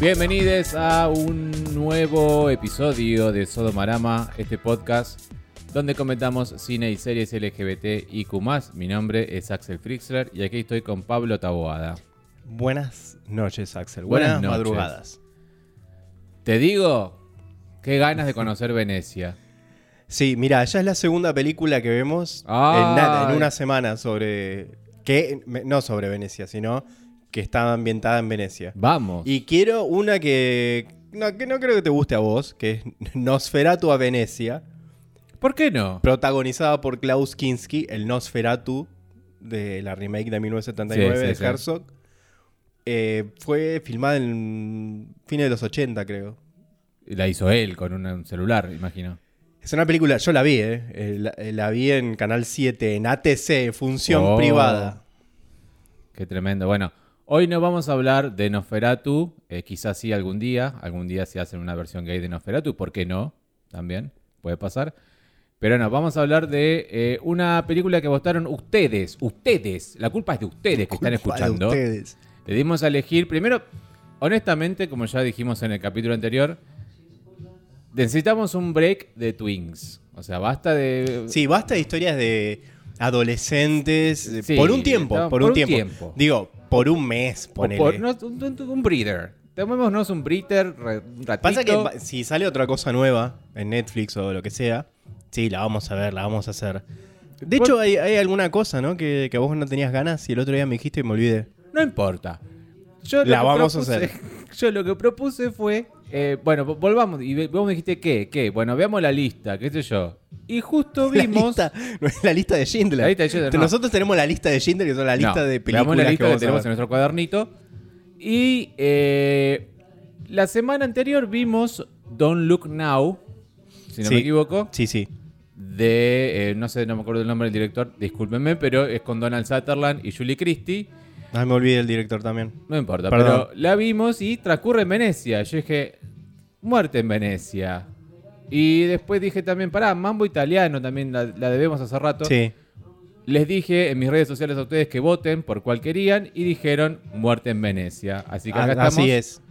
Bienvenidos a un nuevo episodio de Sodomarama, este podcast donde comentamos cine y series LGBT y Q+. Mi nombre es Axel Frixler y aquí estoy con Pablo Taboada. Buenas noches, Axel. Buenas Buenas, noches. madrugadas. Te digo, qué ganas de conocer Venecia. Sí, mira, ya es la segunda película que vemos en nada, en una semana sobre. que No sobre Venecia, sino que está ambientada en Venecia. Vamos. Y quiero una que. No, que no creo que te guste a vos, que es Nosferatu a Venecia, ¿Por qué no? protagonizada por Klaus Kinski, el Nosferatu de la remake de 1979 Sí, sí, de sí. Herzog. Eh, fue filmada en fines de los 80, creo. La hizo él con un- celular, imagino. Es una película, yo la vi, ¿eh? Eh, La, eh, la vi en Canal 7, en ATC, función Oh. privada. Qué tremendo. Bueno, hoy no vamos a hablar de Nosferatu, eh, quizás sí algún día, algún día se hacen una versión gay de Nosferatu, ¿por qué no? También puede pasar. Pero no, vamos a hablar de eh, una película que votaron ustedes, ustedes, la culpa es de ustedes que están escuchando. ustedes. Le dimos a elegir, primero, honestamente, como ya dijimos en el capítulo anterior, necesitamos un break de Twins. O sea, basta de... Sí, basta de historias de adolescentes. Sí, por un tiempo, por, un, tiempo. Digo, por un mes, ponele. por- no, un, un- un breather. Tomémonos un breather, re- un ratito. Pasa que si sale otra cosa nueva en Netflix o lo que sea, sí, la vamos a ver, la vamos a hacer. De Por- hecho, hay, hay alguna cosa, ¿no? Que, que vos no tenías ganas y el otro día me dijiste y me olvidé. No importa. Yo La que vamos a propuse- hacer. Yo lo que propuse fue. Eh, bueno, vo- volvamos. Y vos me dijiste, ¿qué? ¿Qué? Bueno, veamos la lista, qué sé yo. Y justo La vimos. lista, no es la lista de Schindler. La lista de Schindler, no. Nosotros tenemos la lista de Schindler, que son la lista No, de películas la lista que, tenemos en nuestro cuadernito. Y eh, la semana anterior vimos Don't Look Now, si no Sí. me equivoco, Sí, sí. de, eh, no sé, no me acuerdo el nombre del director, discúlpenme, pero es con Donald Sutherland y Julie Christie. Ah, me olvidé el director también. No importa, Perdón. pero la vimos y transcurre en Venecia. Yo dije, muerte en Venecia. Y después dije también, pará, Mambo Italiano también la, la debemos hace rato. Sí. Les dije en mis redes sociales a ustedes que voten por cuál querían y dijeron muerte en Venecia. Así que acá A- estamos Así es.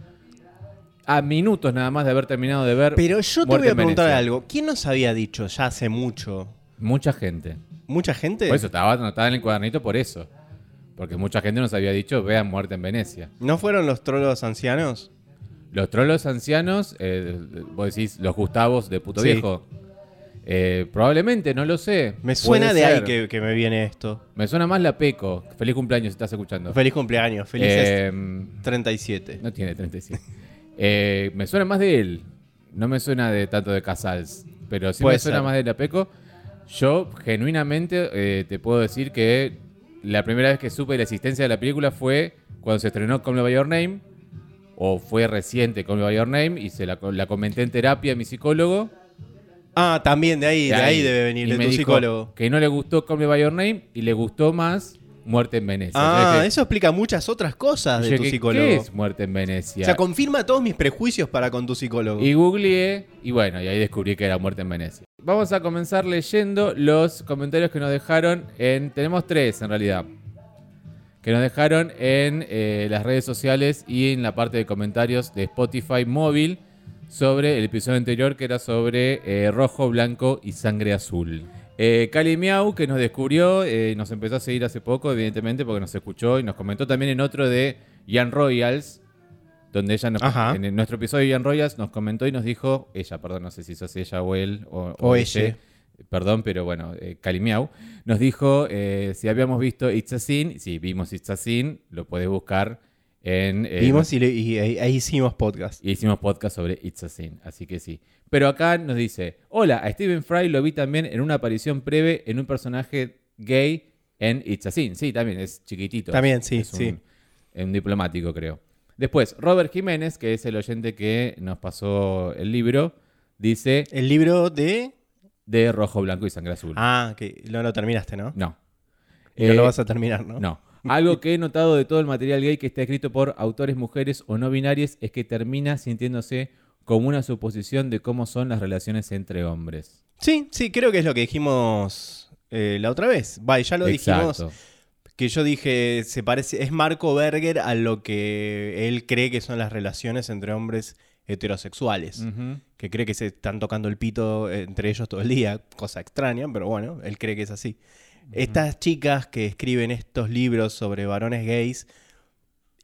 a minutos nada más de haber terminado de ver. Pero yo te voy a preguntar algo. ¿Quién nos había dicho ya hace mucho? Mucha gente. ¿Mucha gente? Por eso estaba anotada en el cuadernito por eso. Porque mucha gente nos había dicho, vean muerte en Venecia. ¿No fueron los trolos ancianos? Los trolos ancianos, eh, vos decís los Gustavos de puto Sí. viejo. Eh, probablemente, no lo sé. Me suena Puede de ahí ser. que, que me viene esto. Me suena más la Peco. Feliz cumpleaños si estás escuchando. Feliz cumpleaños. Felices Eh, 37. no tiene 37. Eh, me suena más de él. No me suena de tanto de Casals. Pero sí Puede me suena ser. más de la Peco. Yo, genuinamente, eh, te puedo decir que la primera vez que supe de la existencia de la película fue cuando se estrenó Call Me By Your Name. O fue reciente Call Me By Your Name. Y se la, la comenté en terapia a mi psicólogo. Ah, también de ahí, de ahí debe venir, Y de me tu dijo psicólogo. Que no le gustó Call Me By Your Name y le gustó más Muerte en Venecia. Ah, eso explica muchas otras cosas de tu psicólogo. ¿Qué es Muerte en Venecia? O sea, confirma todos mis prejuicios para con tu psicólogo. Y googleé y bueno, y ahí descubrí que era Muerte en Venecia. Vamos a comenzar leyendo los comentarios que nos dejaron en... Tenemos tres en realidad. Que nos dejaron en eh, las redes sociales y en la parte de comentarios de Spotify móvil sobre el episodio anterior que era sobre eh, rojo, blanco y sangre azul. Eh, Cali Miau, que nos descubrió, eh, nos empezó a seguir hace poco, evidentemente, porque nos escuchó y nos comentó también en otro de Jan Royals, donde ella nos, Ajá. en nuestro episodio de Jan Royals nos comentó y nos dijo, ella, perdón, no sé si sos ella o él o, O ella, ella. perdón, pero bueno, eh, Cali Miau, nos dijo eh, si habíamos visto It's a Sin, si vimos It's a Sin, lo podés buscar en... eh, Vimos y, le- y ahí, ahí hicimos podcast. y hicimos podcast sobre It's a Sin, así que sí. Pero acá nos dice, hola, a Stephen Fry lo vi también en una aparición breve en un personaje gay en It's a Sin. Sí, también es chiquitito. También, sí, Es un, sí. un diplomático, creo. Después, Robert Jiménez, que es el oyente que nos pasó el libro, dice El libro de... de rojo, blanco y sangre azul. Ah, que no lo terminaste, ¿no? No. Y no Eh, lo vas a terminar, ¿no? No. Algo que he notado de todo el material gay que está escrito por autores mujeres o no binarias es que termina sintiéndose como una suposición de cómo son las relaciones entre hombres. Sí, sí, creo que es lo que dijimos eh, la otra vez. Vaya, ya lo dijimos. Exacto. que yo dije, se parece, es Marco Berger a lo que él cree que son las relaciones entre hombres heterosexuales. Que cree que se están tocando el pito entre ellos todo el día, cosa extraña, pero bueno, él cree que es así. Estas chicas que escriben estos libros sobre varones gays,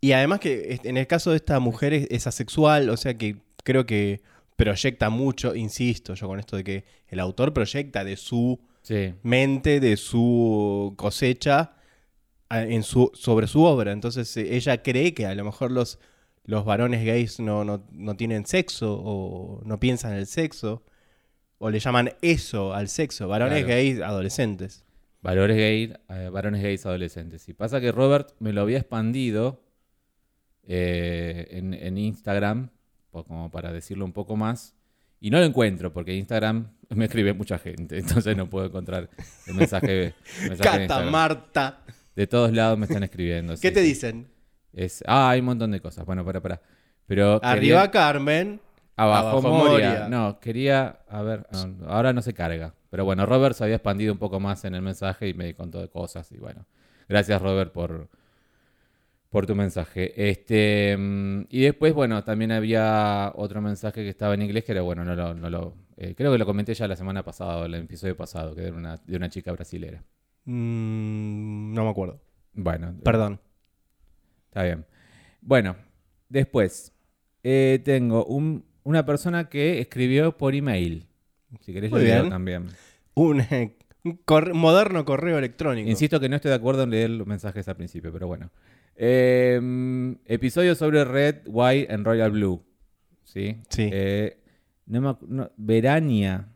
y además que en el caso de esta mujer es, es asexual, o sea que creo que proyecta mucho, insisto yo con esto de que el autor proyecta de su Sí. mente, de su cosecha en su, sobre su obra. Entonces eh, ella cree que a lo mejor los, los varones gays no, no, no tienen sexo o no piensan en el sexo. O le llaman eso al sexo, varones Claro. gays adolescentes. Valores gay, eh, varones gays adolescentes. Y pasa que Robert me lo había expandido eh, en, en Instagram, como para decirlo un poco más. Y no lo encuentro, porque Instagram me escribe mucha gente, entonces no puedo encontrar el mensaje. el mensaje en Cata, Instagram. Marta, De todos lados me están escribiendo. ¿qué sí, te dicen? Es, ah, hay un montón de cosas. Bueno, para, para. Pero Arriba quería- Carmen, abajo, abajo Moria. Moria. No, quería, a ver, ahora no se carga. Pero bueno, Robert se había expandido un poco más en el mensaje y me contó de cosas. Y bueno, gracias Robert por, por tu mensaje. Este, mm, y después, bueno, también había otro mensaje que estaba en inglés que era, bueno, no lo, no lo eh, creo que lo comenté ya la semana pasada, el episodio pasado, que era una, de una chica brasilera. Mm, no me acuerdo. Bueno, Perdón. Está bien. Bueno, después eh, tengo un- una persona que escribió por email. Si querés, Muy leo bien. también. Un, un corre- moderno correo electrónico. Insisto que no estoy de acuerdo en leer los mensajes al principio, pero bueno. Eh, episodio sobre Red, White and Royal Blue. ¿Sí? Sí. Eh, no me no, Verania.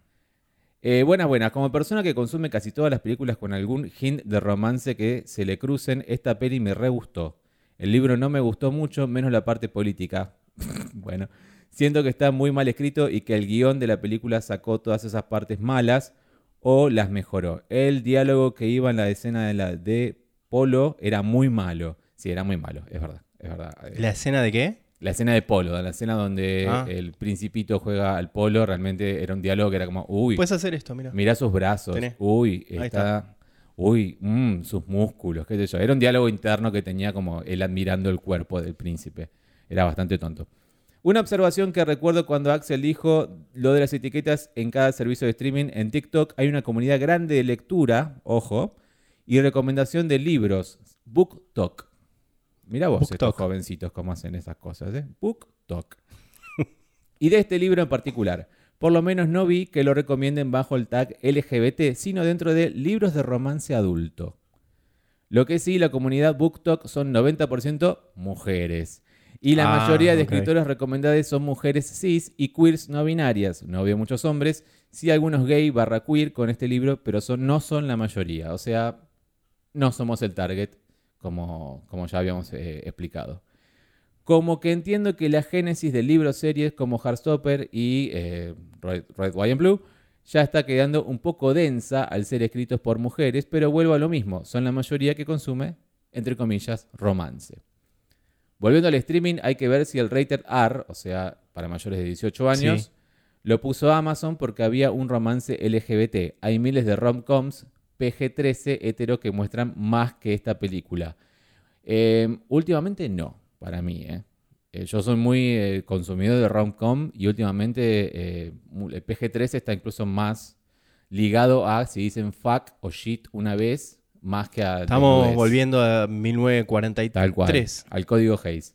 Eh, buenas, buenas. Como persona que consume casi todas las películas con algún hint de romance que se le crucen, esta peli me re gustó. El libro no me gustó mucho, menos la parte política. bueno, siento que está muy mal escrito y que el guion de la película sacó todas esas partes malas o las mejoró. El diálogo que iba en la escena de, la, de Polo era muy malo. Sí, era muy malo, es verdad. Es verdad. ¿La escena de qué? la escena de polo, la escena donde Ah. el principito juega al polo, realmente era un diálogo que era como, uy, Puedes hacer esto, mira. mirá sus brazos, Tenés. uy, está, uy, mm, sus músculos, qué sé yo. Era un diálogo interno que tenía como él admirando el cuerpo del príncipe. Era bastante tonto. Una observación que recuerdo cuando Axel dijo lo de las etiquetas en cada servicio de streaming en TikTok, hay una comunidad grande de lectura, ojo, y recomendación de libros, BookTok. Mira vos estos jovencitos cómo hacen esas cosas, ¿eh? BookTok. y de este libro en particular. Por lo menos no vi que lo recomienden bajo el tag LGBT, sino dentro de libros de romance adulto. Lo que sí, la comunidad BookTok son 90% mujeres. Y la Ah, mayoría de ok. escritoras recomendadas son mujeres cis y queers no binarias. No veo muchos hombres, sí algunos gay barra queer con este libro, pero son, no son la mayoría. O sea, no somos el target, como, como ya habíamos eh, explicado. Como que entiendo que la génesis de libros series como Heartstopper y eh, Red, Red, White and Blue ya está quedando un poco densa al ser escritos por mujeres, pero vuelvo a lo mismo, son la mayoría que consume, entre comillas, romance. Volviendo al streaming, hay que ver si el rated R, o sea, para mayores de 18 años, Sí. lo puso Amazon porque había un romance LGBT. Hay miles de rom-coms PG-13 hetero que muestran más que esta película. Eh, últimamente no, para mí. ¿eh? Eh, yo soy muy eh, consumidor de rom-com y últimamente el PG-13 está incluso más ligado a si dicen fuck o shit una vez, más que a... Estamos volviendo a 1943. Tal cual. Al código Hayes.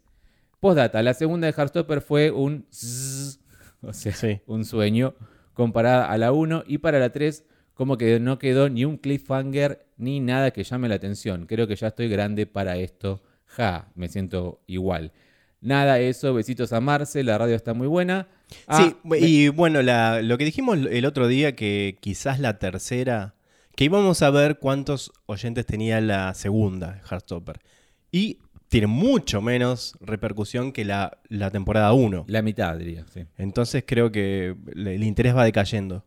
Postdata, la segunda de Heartstopper fue un zzz, o sea, Sí. un sueño comparada a la 1 y para la 3 como que no quedó ni un cliffhanger ni nada que llame la atención. Creo que ya estoy grande para esto. Ja, me siento igual. Nada eso, besitos a Marce, la radio está muy buena. Ah, sí, y bueno, la- lo que dijimos el otro día, que quizás la tercera, que íbamos a ver cuántos oyentes tenía la segunda, Heartstopper. Y tiene mucho menos repercusión que la, la temporada 1. la mitad diría, sí. Entonces creo que le- el interés va decayendo.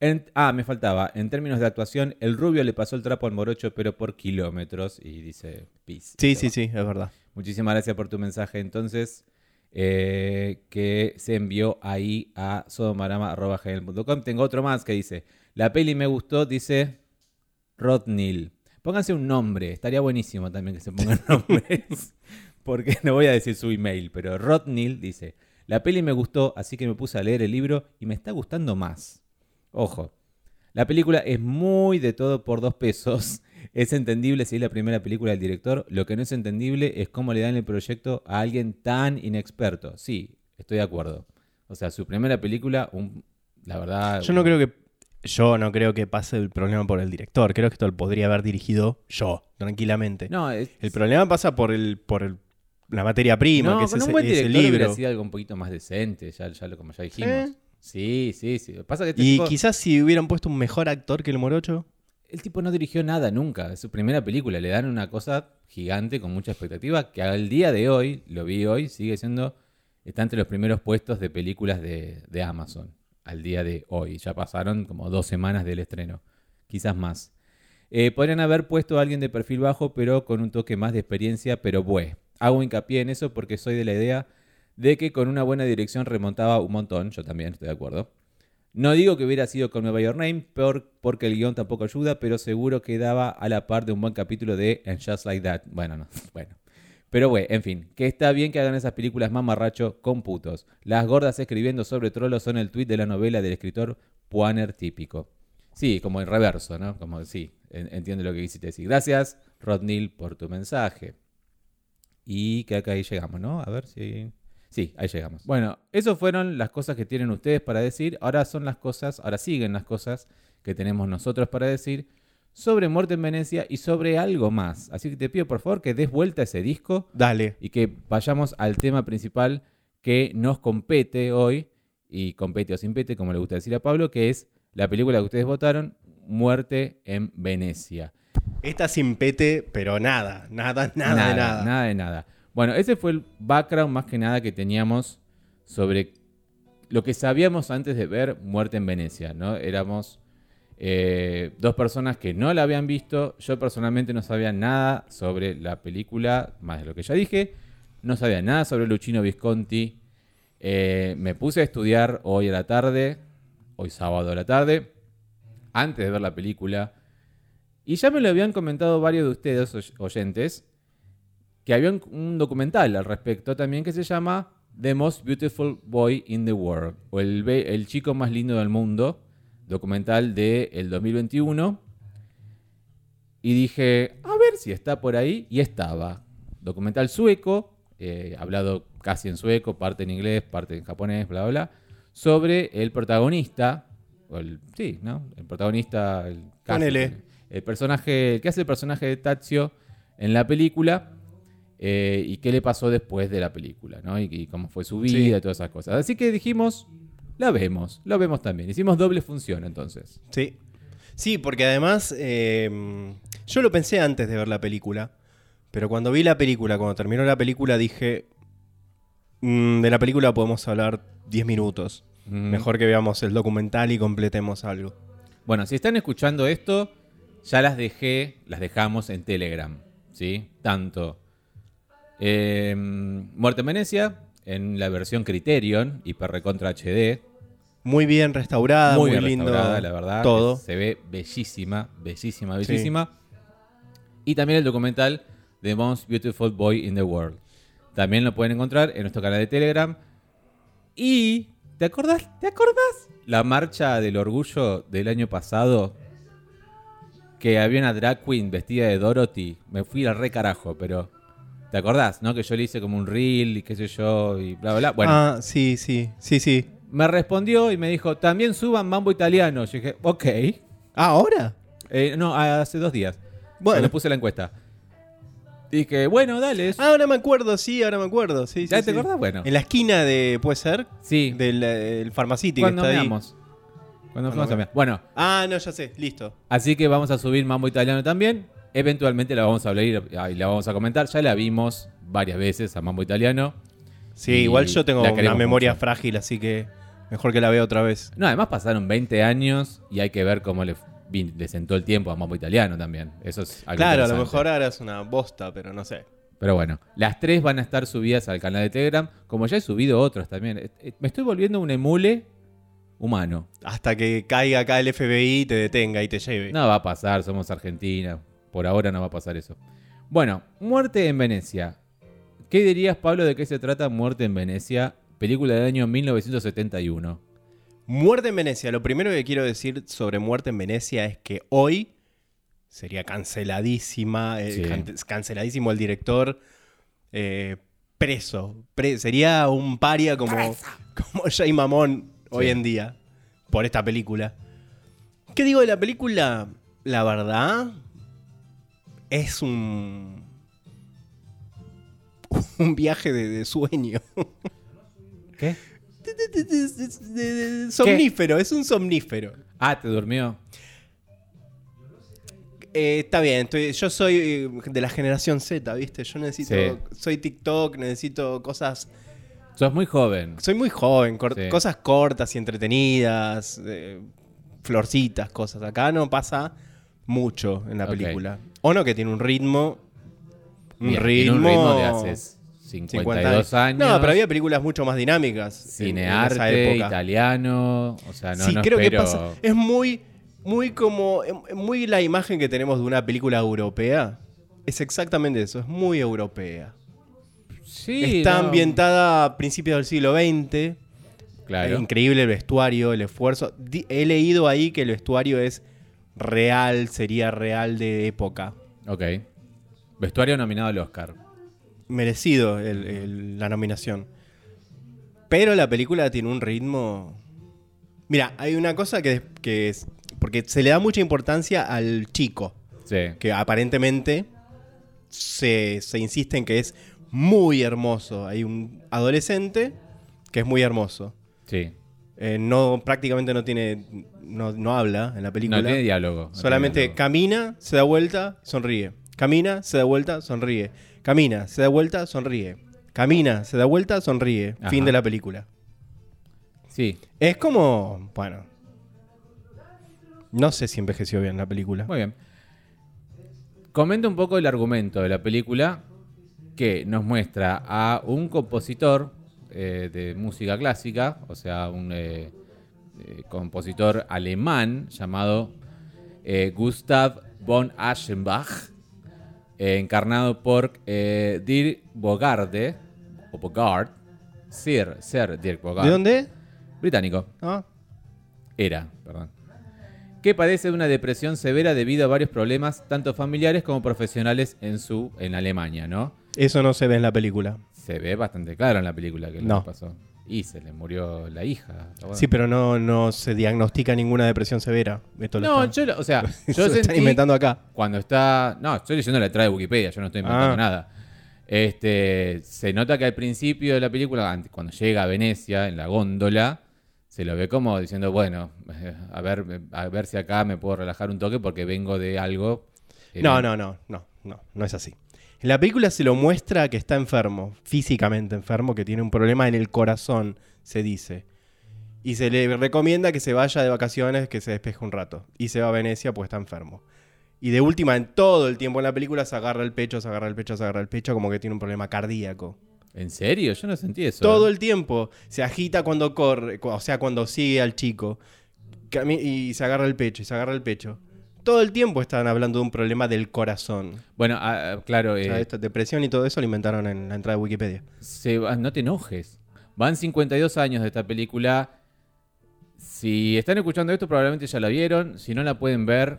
En- ah, me faltaba. En términos de actuación, el rubio le pasó el trapo al morocho, pero por kilómetros. Y dice, peace. Sí, sí, sí, es verdad. Muchísimas gracias por tu mensaje. Entonces, eh, que se envió ahí a sodomarama.gmail.com. Tengo otro más que dice: La peli me gustó, dice Rodnil. Pónganse un nombre, estaría buenísimo también que se pongan nombres. Porque no voy a decir su email, pero Rodnil dice: La peli me gustó, así que me puse a leer el libro y me está gustando más. Ojo, la película es muy de todo por dos pesos. Es entendible si es la primera película del director. Lo que no es entendible es cómo le dan el proyecto a alguien tan inexperto. Sí, estoy de acuerdo. O sea, su primera película, un- la verdad. Yo no creo que. Yo no creo que pase el problema por el director. Creo que esto lo podría haber dirigido yo, tranquilamente. No, es- El problema pasa por el, por el- la materia prima, no, que es con un ese, buen ese libro. sido algo un poquito más decente, ya, ya lo, como ya dijimos. ¿Eh? Sí, sí, sí. Pasa que este Y tipo- quizás si hubieran puesto un mejor actor que el Morocho. el tipo no dirigió nada nunca. Es su primera película. Le dan una cosa gigante con mucha expectativa que al día de hoy, lo vi hoy, sigue siendo. Está entre los primeros puestos de películas de, de Amazon. Al día de hoy. Ya pasaron como dos semanas del estreno. Quizás más. Eh, podrían haber puesto a alguien de perfil bajo, pero con un toque más de experiencia, pero bueno. Hago hincapié en eso porque soy de la idea de que con una buena dirección remontaba un montón. Yo también estoy de acuerdo. No digo que hubiera sido con Nueva Your Name, por- porque el guion tampoco ayuda, pero seguro quedaba a la par de un buen capítulo de And Just Like That. Bueno, no, bueno. Pero bueno, en fin, que está bien que hagan esas películas mamarracho con putos. Las gordas escribiendo sobre trolos son el tuit de la novela del escritor Puaner típico. Sí, como en reverso, ¿no? Como sí, en- entiendo lo que quisiste decir. Gracias, Rodnil, por tu mensaje. Y que acá ahí llegamos, ¿no? A ver si... Sí, ahí llegamos. Bueno, esas fueron las cosas que tienen ustedes para decir. Ahora son las cosas, ahora siguen las cosas que tenemos nosotros para decir sobre Muerte en Venecia y sobre algo más. Así que te pido por favor que des vuelta a ese disco Dale. y que vayamos al tema principal que nos compete hoy, y compete o sin pete, como le gusta decir a Pablo, que es la película que ustedes votaron, Muerte en Venecia. Esta sin pete, pero nada. Nada, nada, de nada. Nada de nada. Bueno, ese fue el background más que nada que teníamos sobre lo que sabíamos antes de ver Muerte en Venecia, ¿no? Éramos eh, dos personas que no la habían visto. Yo personalmente no sabía nada sobre la película, más de lo que ya dije. No sabía nada sobre Luchino Visconti. Eh, me puse a estudiar hoy a la tarde, hoy sábado a la tarde, antes de ver la película. Y ya me lo habían comentado varios de ustedes, oy- oyentes, que había un, documental al respecto también que se llama The Most Beautiful Boy in the World, o el, el chico más lindo del mundo, documental del el 2021. Y dije, a ver si está por ahí, y estaba. Documental sueco, eh, hablado casi en sueco, parte en inglés, parte en japonés, bla, bla, bla, sobre el protagonista, o el, sí, ¿no? El protagonista, el, casi- el personaje, el que hace el personaje de Tazio en la película, eh, y qué le pasó después de la película, ¿no? Y, y cómo fue su vida Sí. y todas esas cosas. Así que dijimos, la vemos, la vemos también. Hicimos doble función entonces. Sí. Sí, porque además eh, yo lo pensé antes de ver la película, pero cuando vi la película, cuando terminó la película, dije, "Mm, de la película podemos hablar 10 minutos. Mm. Mejor que veamos el documental y completemos algo. Bueno, si están escuchando esto, ya las dejé, las dejamos en Telegram, ¿sí? Tanto eh, Muerte en Venecia, en la versión Criterion, hiper recontra HD, Muy bien restaurada, muy, muy, bien lindo. restaurada, la verdad. Todo. Se ve bellísima, bellísima, Sí. bellísima. Y también el documental The Most Beautiful Boy in the World. También lo pueden encontrar en nuestro canal de Telegram. Y, ¿te acordás? ¿Te acordás? La marcha del orgullo del año pasado. Que había una drag queen vestida de Dorothy. Me fui al re carajo, pero... ¿Te acordás, no? Que yo le hice como un reel y qué sé yo y bla, bla, bla. Bueno, Ah, sí, sí, sí, sí. Me respondió y me dijo, también suban mambo italiano. Yo dije, ok. Ah, ¿ahora? Eh, no, hace dos días. Bueno. Cuando puse la encuesta. Dije, bueno, dale. Ah, ahora me acuerdo, sí, ahora me acuerdo. Sí, ¿Ya sí, te sí. acordás? Bueno. En la esquina de, ¿puede ser? Sí. Del eh, el Pharmacity que Cuando está ahí. meamos. Cuando Cuando fuimos a me- mear. Bueno, Ah, no, ya sé, listo. así que vamos a subir mambo italiano también. Eventualmente la vamos a hablar y y la vamos a comentar. Ya la vimos varias veces a mambo italiano. Sí, igual yo tengo la una queremos memoria mucho. frágil, así que mejor que la vea otra vez. No, además pasaron 20 años y hay que ver cómo le, le sentó el tiempo a mambo italiano también. Eso es algo Claro, a lo mejor ahora es una bosta, pero no sé. Pero bueno, las tres van a estar subidas al canal de Telegram, como ya he subido otros también. Eh, eh, Me estoy volviendo un emule humano. Hasta que caiga acá el FBI y te detenga y te lleve. No va a pasar, somos Argentina. por ahora no va a pasar eso. Bueno, Muerte en Venecia. ¿Qué dirías, Pablo, de qué se trata Muerte en Venecia? Película del año 1971. Muerte en Venecia. Lo primero que quiero decir sobre Muerte en Venecia es que hoy sería canceladísima, eh, Sí. can- canceladísimo el director, eh, preso. Pre- sería un paria como, como Jay Mamón hoy Sí. en día por esta película. ¿Qué digo de la película? La verdad es un un viaje de, de sueño. ¿Qué? Somnífero, es un somnífero. Ah, ¿te durmió? Eh, está bien, estoy- yo soy eh, de la generación Z, ¿viste? Yo necesito. Sí. Soy TikTok, necesito cosas. Sos muy joven. Soy muy joven, cor- Sí. cosas cortas y entretenidas, eh, florcitas, cosas. Acá no pasa mucho en la película. O no, que tiene un ritmo. Un Bien, ritmo. tiene un ritmo de hace 50 52 años. No, pero había películas mucho más dinámicas. en esa Cinearte, época. italiano. O sea, no, sí, no creo espero- que pasa. Es muy, muy como. eh, Muy la imagen que tenemos de una película europea. Es exactamente eso, es muy europea. Sí, Está no, ambientada a principios del siglo XX. Claro. Es increíble el vestuario, el esfuerzo. He leído ahí que el vestuario es real, sería real de época. Ok. Vestuario nominado al Oscar. Merecido el- el- la nominación. Pero la película tiene un ritmo. Mira, hay una cosa que, que es. Porque se le da mucha importancia al chico. Sí. que aparentemente se, se insiste en que es muy hermoso. Hay un adolescente que es muy hermoso. Sí. Eh, no, prácticamente no tiene. No, no habla en la película. No tiene diálogo. no Solamente tiene diálogo. camina, se da vuelta, sonríe. Camina, se da vuelta, sonríe. Camina, se da vuelta, sonríe. Camina, se da vuelta, sonríe. Ajá. Fin de la película. Sí. Es como. Bueno. No sé si envejeció bien la película. Muy bien. Comenta un poco el argumento de la película que nos muestra a un compositor eh, de música clásica, o sea, un eh, eh, compositor alemán llamado Gustav von Aschenbach, eh, encarnado por eh, Dirk Bogarde, o Bogart, Sir, Sir Dirk Bogart, ¿De dónde? británico. Ah, Era, perdón. Que padece de una depresión severa debido a varios problemas, tanto familiares como profesionales en su en Alemania, ¿no? Eso no se ve en la película. Se ve bastante claro en la película que No. le pasó. Y se le murió la hija. Bueno. Sí, pero no, no se diagnostica ninguna depresión severa. Esto lo No, está- yo, lo- o sea, se yo están inventando acá. cuando está, no, estoy leyendo la letra de Wikipedia, yo no estoy inventando Ah. nada. Este, se nota que al principio de la película, cuando llega a Venecia en la góndola, se lo ve como diciendo, bueno, a ver, a ver si acá me puedo relajar un toque porque vengo de algo. No, no, no, no, no, no es así. En la película se lo muestra que está enfermo, físicamente enfermo, que tiene un problema en el corazón, se dice. Y se le recomienda que se vaya de vacaciones, que se despeje un rato. Y se va a Venecia pues está enfermo. Y de última, en todo el tiempo en la película, se agarra el pecho, se agarra el pecho, se agarra el pecho, como que tiene un problema cardíaco. ¿En serio? Yo no sentí eso. Todo ¿eh? el tiempo. Se agita cuando corre, o sea, cuando sigue al chico. Y se agarra el pecho, y se agarra el pecho. Todo el tiempo están hablando de un problema del corazón. Bueno, ah, claro, O sea, eh, esta depresión y todo eso lo inventaron en la entrada de Wikipedia. se va- no te enojes. Van 52 años de esta película. Si están escuchando esto, probablemente ya la vieron. Si no la pueden ver,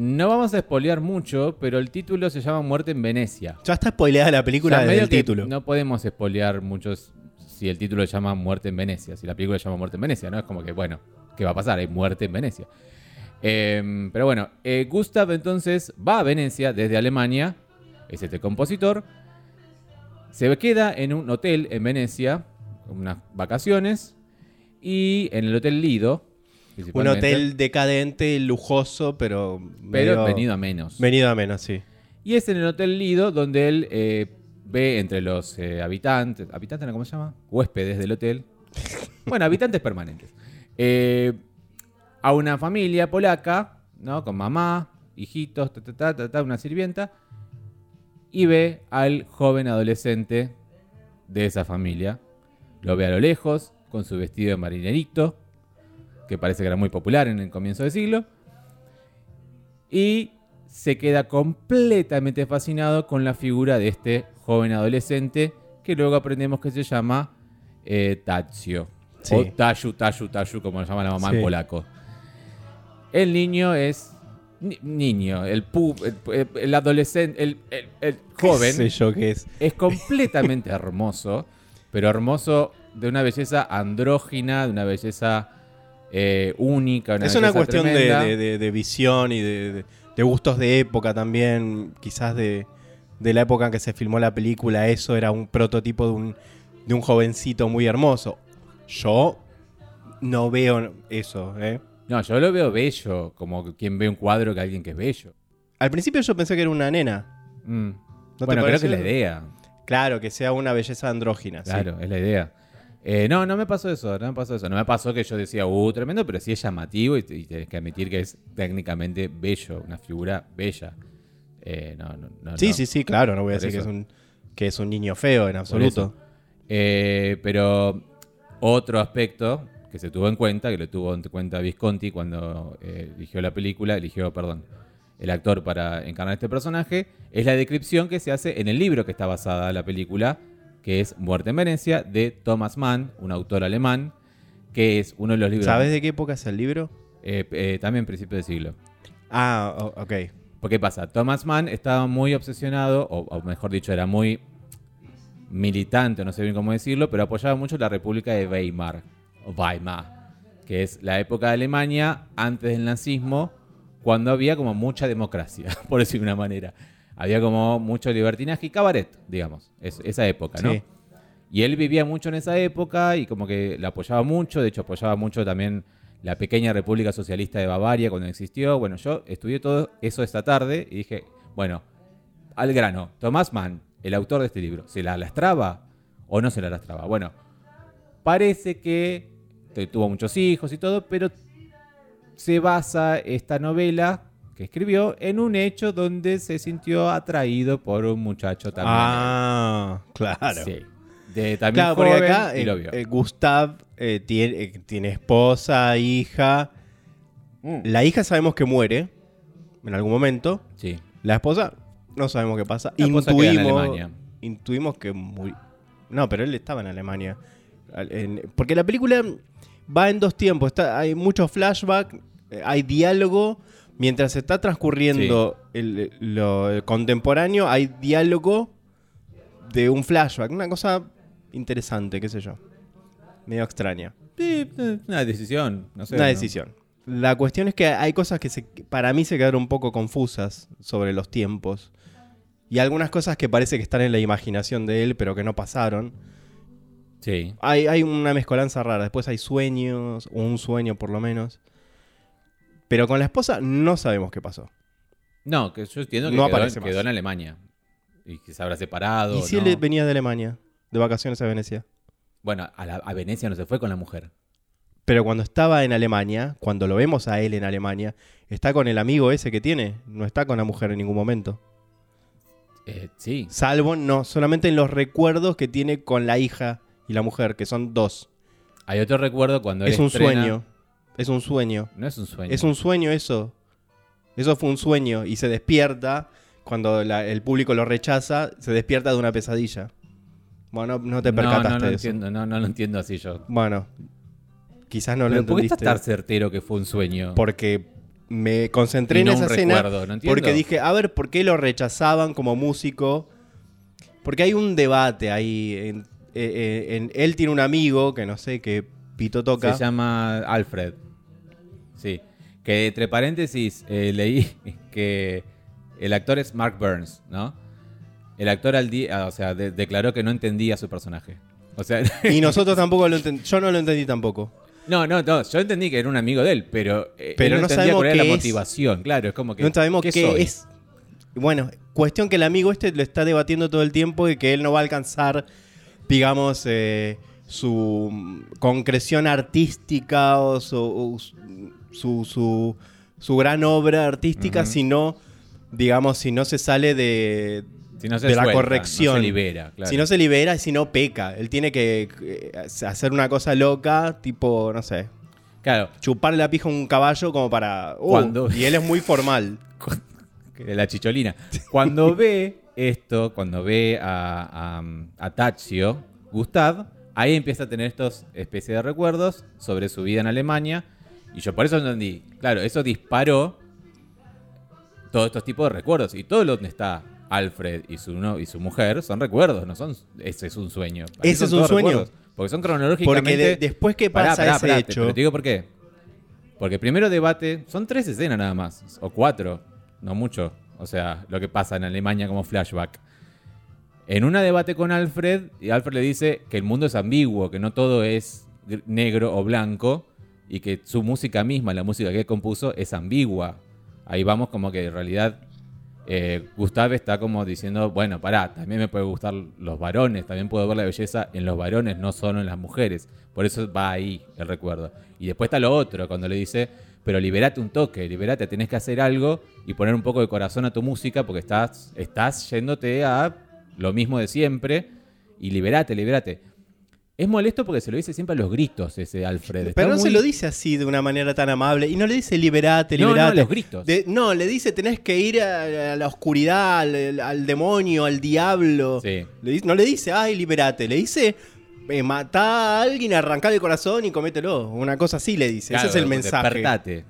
no vamos a espolear mucho, pero el título se llama Muerte en Venecia. Ya está spoileada la película O sea, desde medio el que título. No podemos espolear muchos si el título se llama Muerte en Venecia, si la película se llama Muerte en Venecia, ¿no? Es como que, bueno, ¿qué va a pasar? Hay muerte en Venecia. Eh, pero bueno, eh, Gustav entonces va a Venecia desde Alemania, es este compositor, se queda en un hotel en Venecia, unas vacaciones, y en el Hotel Lido, Un hotel decadente, lujoso, pero. pero venido a menos. Venido a menos, sí. Y es en el Hotel Lido donde él eh, ve entre los eh, habitantes, ¿habitantes cómo se llama? Huéspedes del hotel. Bueno, habitantes permanentes. Eh, a una familia polaca, ¿no? Con mamá, hijitos, ta, ta, ta, ta, ta, una sirvienta. Y ve al joven adolescente de esa familia. Lo ve a lo lejos, con su vestido de marinerito, que parece que era muy popular en el comienzo del siglo. Y se queda completamente fascinado con la figura de este joven adolescente que luego aprendemos que se llama eh, Tazio. Sí. O Tayu, Tayu, Tayu, como lo llama la mamá en polaco. El niño es. ni- niño, el, pu- el, el adolescente, el, el- el joven sé yo qué es. es completamente hermoso, pero hermoso de una belleza andrógina, de una belleza eh, única. Es una cuestión de, de- de- visión y de, de- gustos de época también. Quizás de, de la época en que se filmó la película, eso era un prototipo de un, de un jovencito muy hermoso. Yo no veo eso, ¿eh? No, yo lo veo bello, como quien ve un cuadro que alguien que es bello. Al principio yo pensé que era una nena. Mm. bueno, creo que es la idea. Claro, que sea una belleza andrógina. sí. Claro, es la idea. Eh, no, no me pasó eso, no me pasó eso. No me pasó que yo decía, uh, tremendo, pero sí es llamativo y, y tenés que admitir que es técnicamente bello, una figura bella. Eh, no, no, no, Sí, sí, sí, claro. No voy a decir que es, un, que es un niño feo en absoluto. Eh, pero otro aspecto que se tuvo en cuenta, que lo tuvo en cuenta Visconti cuando eh, eligió la película, eligió, perdón, el actor para encarnar este personaje, es la descripción que se hace en el libro que está basada la película, que es Muerte en Venecia, de Thomas Mann, un autor alemán, que es uno de los libros... ¿Sabes de qué época es el libro? Eh, eh, también principio del siglo. Ah, ok. Porque pasa, Thomas Mann estaba muy obsesionado, o, o mejor dicho, era muy militante, no sé bien cómo decirlo, pero apoyaba mucho la República de Weimar, Weimar, que es la época de Alemania antes del nazismo, cuando había como mucha democracia, por decirlo de una manera. Había como mucho libertinaje y cabaret, digamos, es- esa época, ¿no? Sí. Y él vivía mucho en esa época y como que la apoyaba mucho, de hecho apoyaba mucho también la pequeña República Socialista de Bavaria cuando existió. Bueno, yo estudié todo eso esta tarde y dije, bueno, al grano, Tomás Mann, el autor de este libro, ¿se la lastraba o no se la lastraba? Bueno, parece que tuvo muchos hijos y todo, pero se basa esta novela que escribió en un hecho donde se sintió atraído por un muchacho también. Ah, claro. Sí. De, también Claro, porque acá y eh, lo vio. eh, Gustav eh, tiene, eh, tiene esposa, hija. Mm. La hija sabemos que muere en algún momento. Sí. La esposa no sabemos qué pasa. La en intuimos, Alemania. intuimos que murió. No, pero él estaba en Alemania. En- porque la película va en dos tiempos. Está, hay mucho flashback, eh, hay diálogo. Mientras está transcurriendo el, lo el contemporáneo, hay diálogo de un flashback. Una cosa interesante, qué sé yo. Medio extraña. Sí, una decisión. No sé, Una ¿no? decisión. La cuestión es que hay cosas que se- para mí se quedaron un poco confusas sobre los tiempos. Y algunas cosas que parece que están en la imaginación de él, pero que no pasaron. Sí. Hay, hay una mezcolanza rara. Después hay sueños, o un sueño por lo menos. Pero con la esposa no sabemos qué pasó. No, que yo entiendo que No quedó, aparece más. quedó en Alemania. Y que se habrá separado. ¿Y si ¿no? él venía de Alemania, de vacaciones a Venecia? Bueno, a, la- a Venecia no se fue con la mujer. Pero cuando estaba en Alemania, cuando lo vemos a él en Alemania, está con el amigo ese que tiene. No está con la mujer en ningún momento. Eh, sí. Salvo, no, solamente en los recuerdos que tiene con la hija y la mujer, que son dos. Hay otro recuerdo cuando él Es un estrena- sueño. Es un sueño. No es un sueño. Es un sueño eso. Eso fue un sueño. Y se despierta cuando la- el público lo rechaza, se despierta de una pesadilla. Bueno, no te percataste no, no, de eso. entiendo, no, no lo entiendo así yo. Bueno, quizás no lo Pero ¿Por qué entendiste. estás tan certero que fue un sueño? Porque me concentré Y en esa un escena. recuerdo, ¿no entiendo? Porque dije, a ver, ¿por qué lo rechazaban como músico? Porque hay un debate ahí. En, eh, eh, en- él tiene un amigo que no sé qué pito toca. Se llama Alfred. Sí. Que entre paréntesis eh, leí que el actor es Mark Burns, ¿no? El actor al día, o sea, de- declaró que no entendía a su personaje. O sea, Y nosotros tampoco lo entendimos. Yo no lo entendí tampoco. no, no, no, yo entendí que era un amigo de él, pero, eh, Pero él no sabemos cuál era la es. motivación, claro, es como que no sabemos ¿qué qué es. Bueno, cuestión que el amigo este lo está debatiendo todo el tiempo y que él no va a alcanzar, digamos, eh, su concreción artística o su, su, su- su gran obra artística, Ujú. si no, digamos, si no se sale de, Si no se de la suelta, corrección. no se libera, claro. Si no se libera si no peca. Él tiene que eh, hacer una cosa loca, tipo, no sé, Claro, chuparle la pija a un caballo como para... uh, Cuando- Y él es muy formal. la chicholina. Cuando ve esto, cuando ve a, a, a Gustav, ahí empieza a tener estos especies de recuerdos sobre su vida en Alemania. Y yo por eso entendí, claro, eso disparó todos estos tipos de recuerdos. Y todo lo donde está Alfred y su, no- y su mujer son recuerdos, no son. Ese es un sueño. Ese es un sueño. recuerdos, porque son cronológicamente. Porque de- después que pasa pará, ese pará, te- hecho. pero te digo por qué. Porque primero debate, son tres escenas nada más, o cuatro, no mucho. O sea, lo que pasa en Alemania como flashback. En una debate con Alfred, y Alfred le dice que el mundo es ambiguo, que no todo es gr- negro o blanco, y que su música misma, la música que compuso, es ambigua. Ahí vamos como que en realidad eh, Gustav está como diciendo, bueno, pará, también me puede gustar los varones, también puedo ver la belleza en los varones, no solo en las mujeres. Por eso va ahí el recuerdo. Y después está lo otro, cuando le dice, pero liberate un toque, liberate, tenés que hacer algo y poner un poco de corazón a tu música porque estás, estás yéndote a lo mismo de siempre y liberate, liberate. Es molesto porque se lo dice siempre a los gritos ese Alfred. Está Pero no se lo dice así de una manera tan amable. Y no le dice liberate, No, no, liberate. los gritos. De- no, le dice tenés que ir a, a la oscuridad, al, al demonio, al diablo. Sí. Le no le dice, ay, liberate. Le dice, eh, matá a alguien, arrancá el corazón y comételo. Una cosa así le dice. Claro, Ese es el mensaje. Despertate.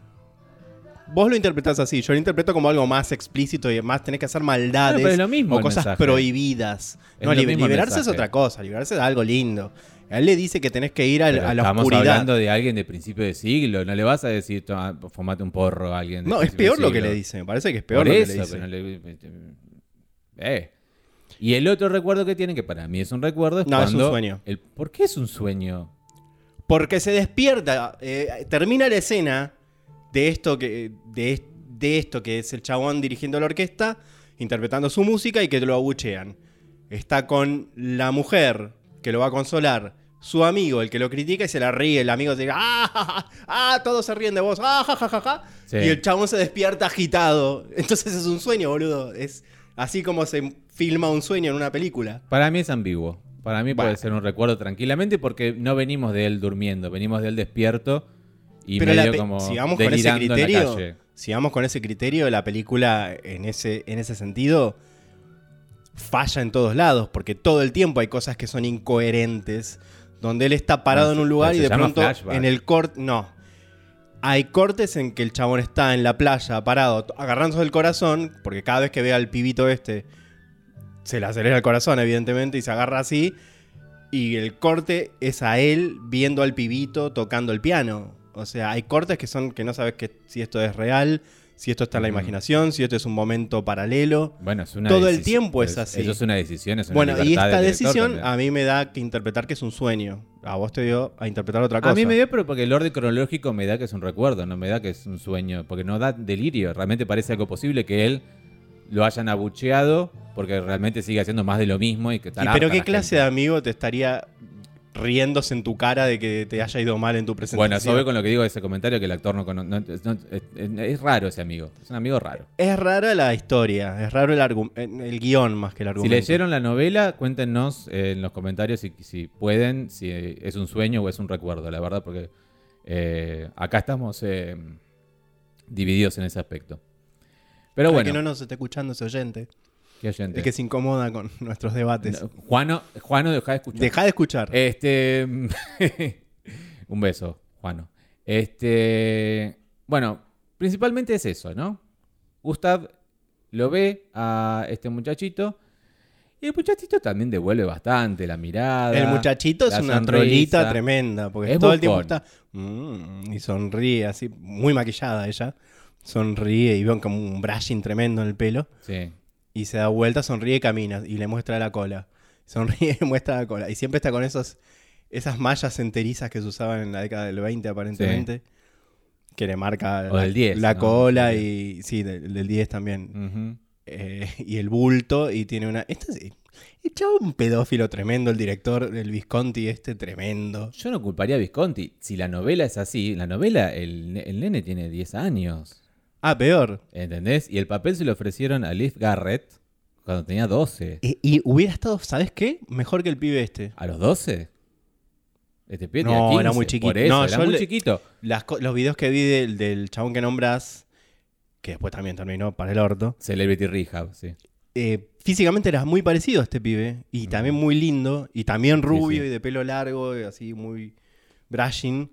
Vos lo interpretás así. Yo lo interpreto como algo más explícito y más tenés que hacer maldades. Claro, pero es lo mismo o cosas mensaje. prohibidas. Es No, liber- liberarse es otra cosa. Liberarse es algo lindo. A él le dice que tenés que ir Pero a la estamos oscuridad. hablando de alguien de principio de siglo. No le vas a decir, "Toma, fumate un porro a alguien de No, es peor lo que siglo". le dice. Me parece que es peor Por lo eso, que le dice. pero no le- Eh. Y el otro recuerdo que tiene, que para mí es un recuerdo, es No, es un cuando sueño. el- ¿Por qué es un sueño? Porque se despierta, eh, termina la escena de esto que de, de esto que es el chabón dirigiendo la orquesta, interpretando su música y que lo abuchean. Está con la mujer que lo va a consolar, su amigo el que lo critica y se la ríe, el amigo dice, "Ah, ja, ja, ah, todos se ríen de vos, ah, ja, ja, ja, ja", Sí. y el chabón se despierta agitado. Entonces es un sueño, boludo. Es así como se filma un sueño en una película. Para mí es ambiguo. Para mí puede ser un recuerdo tranquilamente porque no venimos de él durmiendo, venimos de él despierto y Pero medio como si vamos con ese criterio, si vamos con ese criterio, la película en ese, en ese sentido falla en todos lados, porque todo el tiempo hay cosas que son incoherentes, donde él está parado Bueno, en un lugar y de pronto flashback. en el corte, no. Hay cortes en que el chabón está en la playa parado, agarrándose el corazón, porque cada vez que ve al pibito este, se le acelera el corazón, evidentemente, y se agarra así. Y el corte es a él viendo al pibito tocando el piano. O sea, hay cortes que son que no sabes que, si esto es real, si esto está en la imaginación, si esto es un momento paralelo. Bueno, es una todo el tiempo es así. Eso es una decisión, es una Bueno, y esta decisión también. a mí me da que interpretar que es un sueño. A vos te dio a interpretar otra cosa. A mí me dio, pero porque el orden cronológico me da que es un recuerdo, no me da que es un sueño, porque no da delirio. Realmente parece algo posible que él lo hayan abucheado, porque realmente sigue haciendo más de lo mismo y que ¿Y está pero qué la clase gente. de amigo te estaría riéndose en tu cara de que te haya ido mal en tu presentación? Bueno, eso voy con lo que digo de ese comentario, que el actor no conoce. es, es raro ese amigo, es un amigo raro. Es rara la historia, es raro el, guion más que el Si argumento. leyeron la novela, cuéntenos eh, en los comentarios si, si pueden, si es un sueño o es un recuerdo, la verdad, porque eh, acá estamos eh, divididos en ese aspecto. Pero Para bueno, que no nos esté escuchando ese oyente. Qué oyente. El que se incomoda con nuestros debates. No, Juano, Juano, deja de escuchar. Deja de escuchar. Este. un beso, Juano. Este. Bueno, principalmente es eso, ¿no? Gustav lo ve a este muchachito. Y el muchachito también devuelve bastante la mirada. el muchachito es una sonrisa. trolita tremenda, porque Es todo el tiempo está mm, y sonríe así, muy maquillada ella. Sonríe y ve como un brushing tremendo en el pelo. Sí. Y se da vuelta, sonríe y camina y le muestra la cola. Sonríe y muestra la cola. Y siempre está con esos, esas mallas enterizas que se usaban en la década del 20 aparentemente. Que le marca O la, del 10, la ¿no? cola Sí. y... Sí, del, del 10 también. Eh, y el bulto y tiene una... Este es, el chavo un pedófilo tremendo, el director del Visconti este tremendo. Yo no culparía a Visconti. Si la novela es así, la novela, el, el nene tiene 10 años. Ah, peor. ¿Entendés? Y el papel se lo ofrecieron a Liv Garrett cuando tenía 12. Y, y hubiera estado, ¿sabes qué? Mejor que el pibe este. ¿A los 12? Este pibe No, tenía 15, era muy chiquito. Por eso, No, era yo muy le- chiquito. Las co- los videos que vi del, del chabón que nombras que después también terminó para el orto. Celebrity Rehab, sí. Eh, físicamente era muy parecido a este pibe. Y también muy lindo. Y también rubio sí. y de pelo largo, y así muy brushing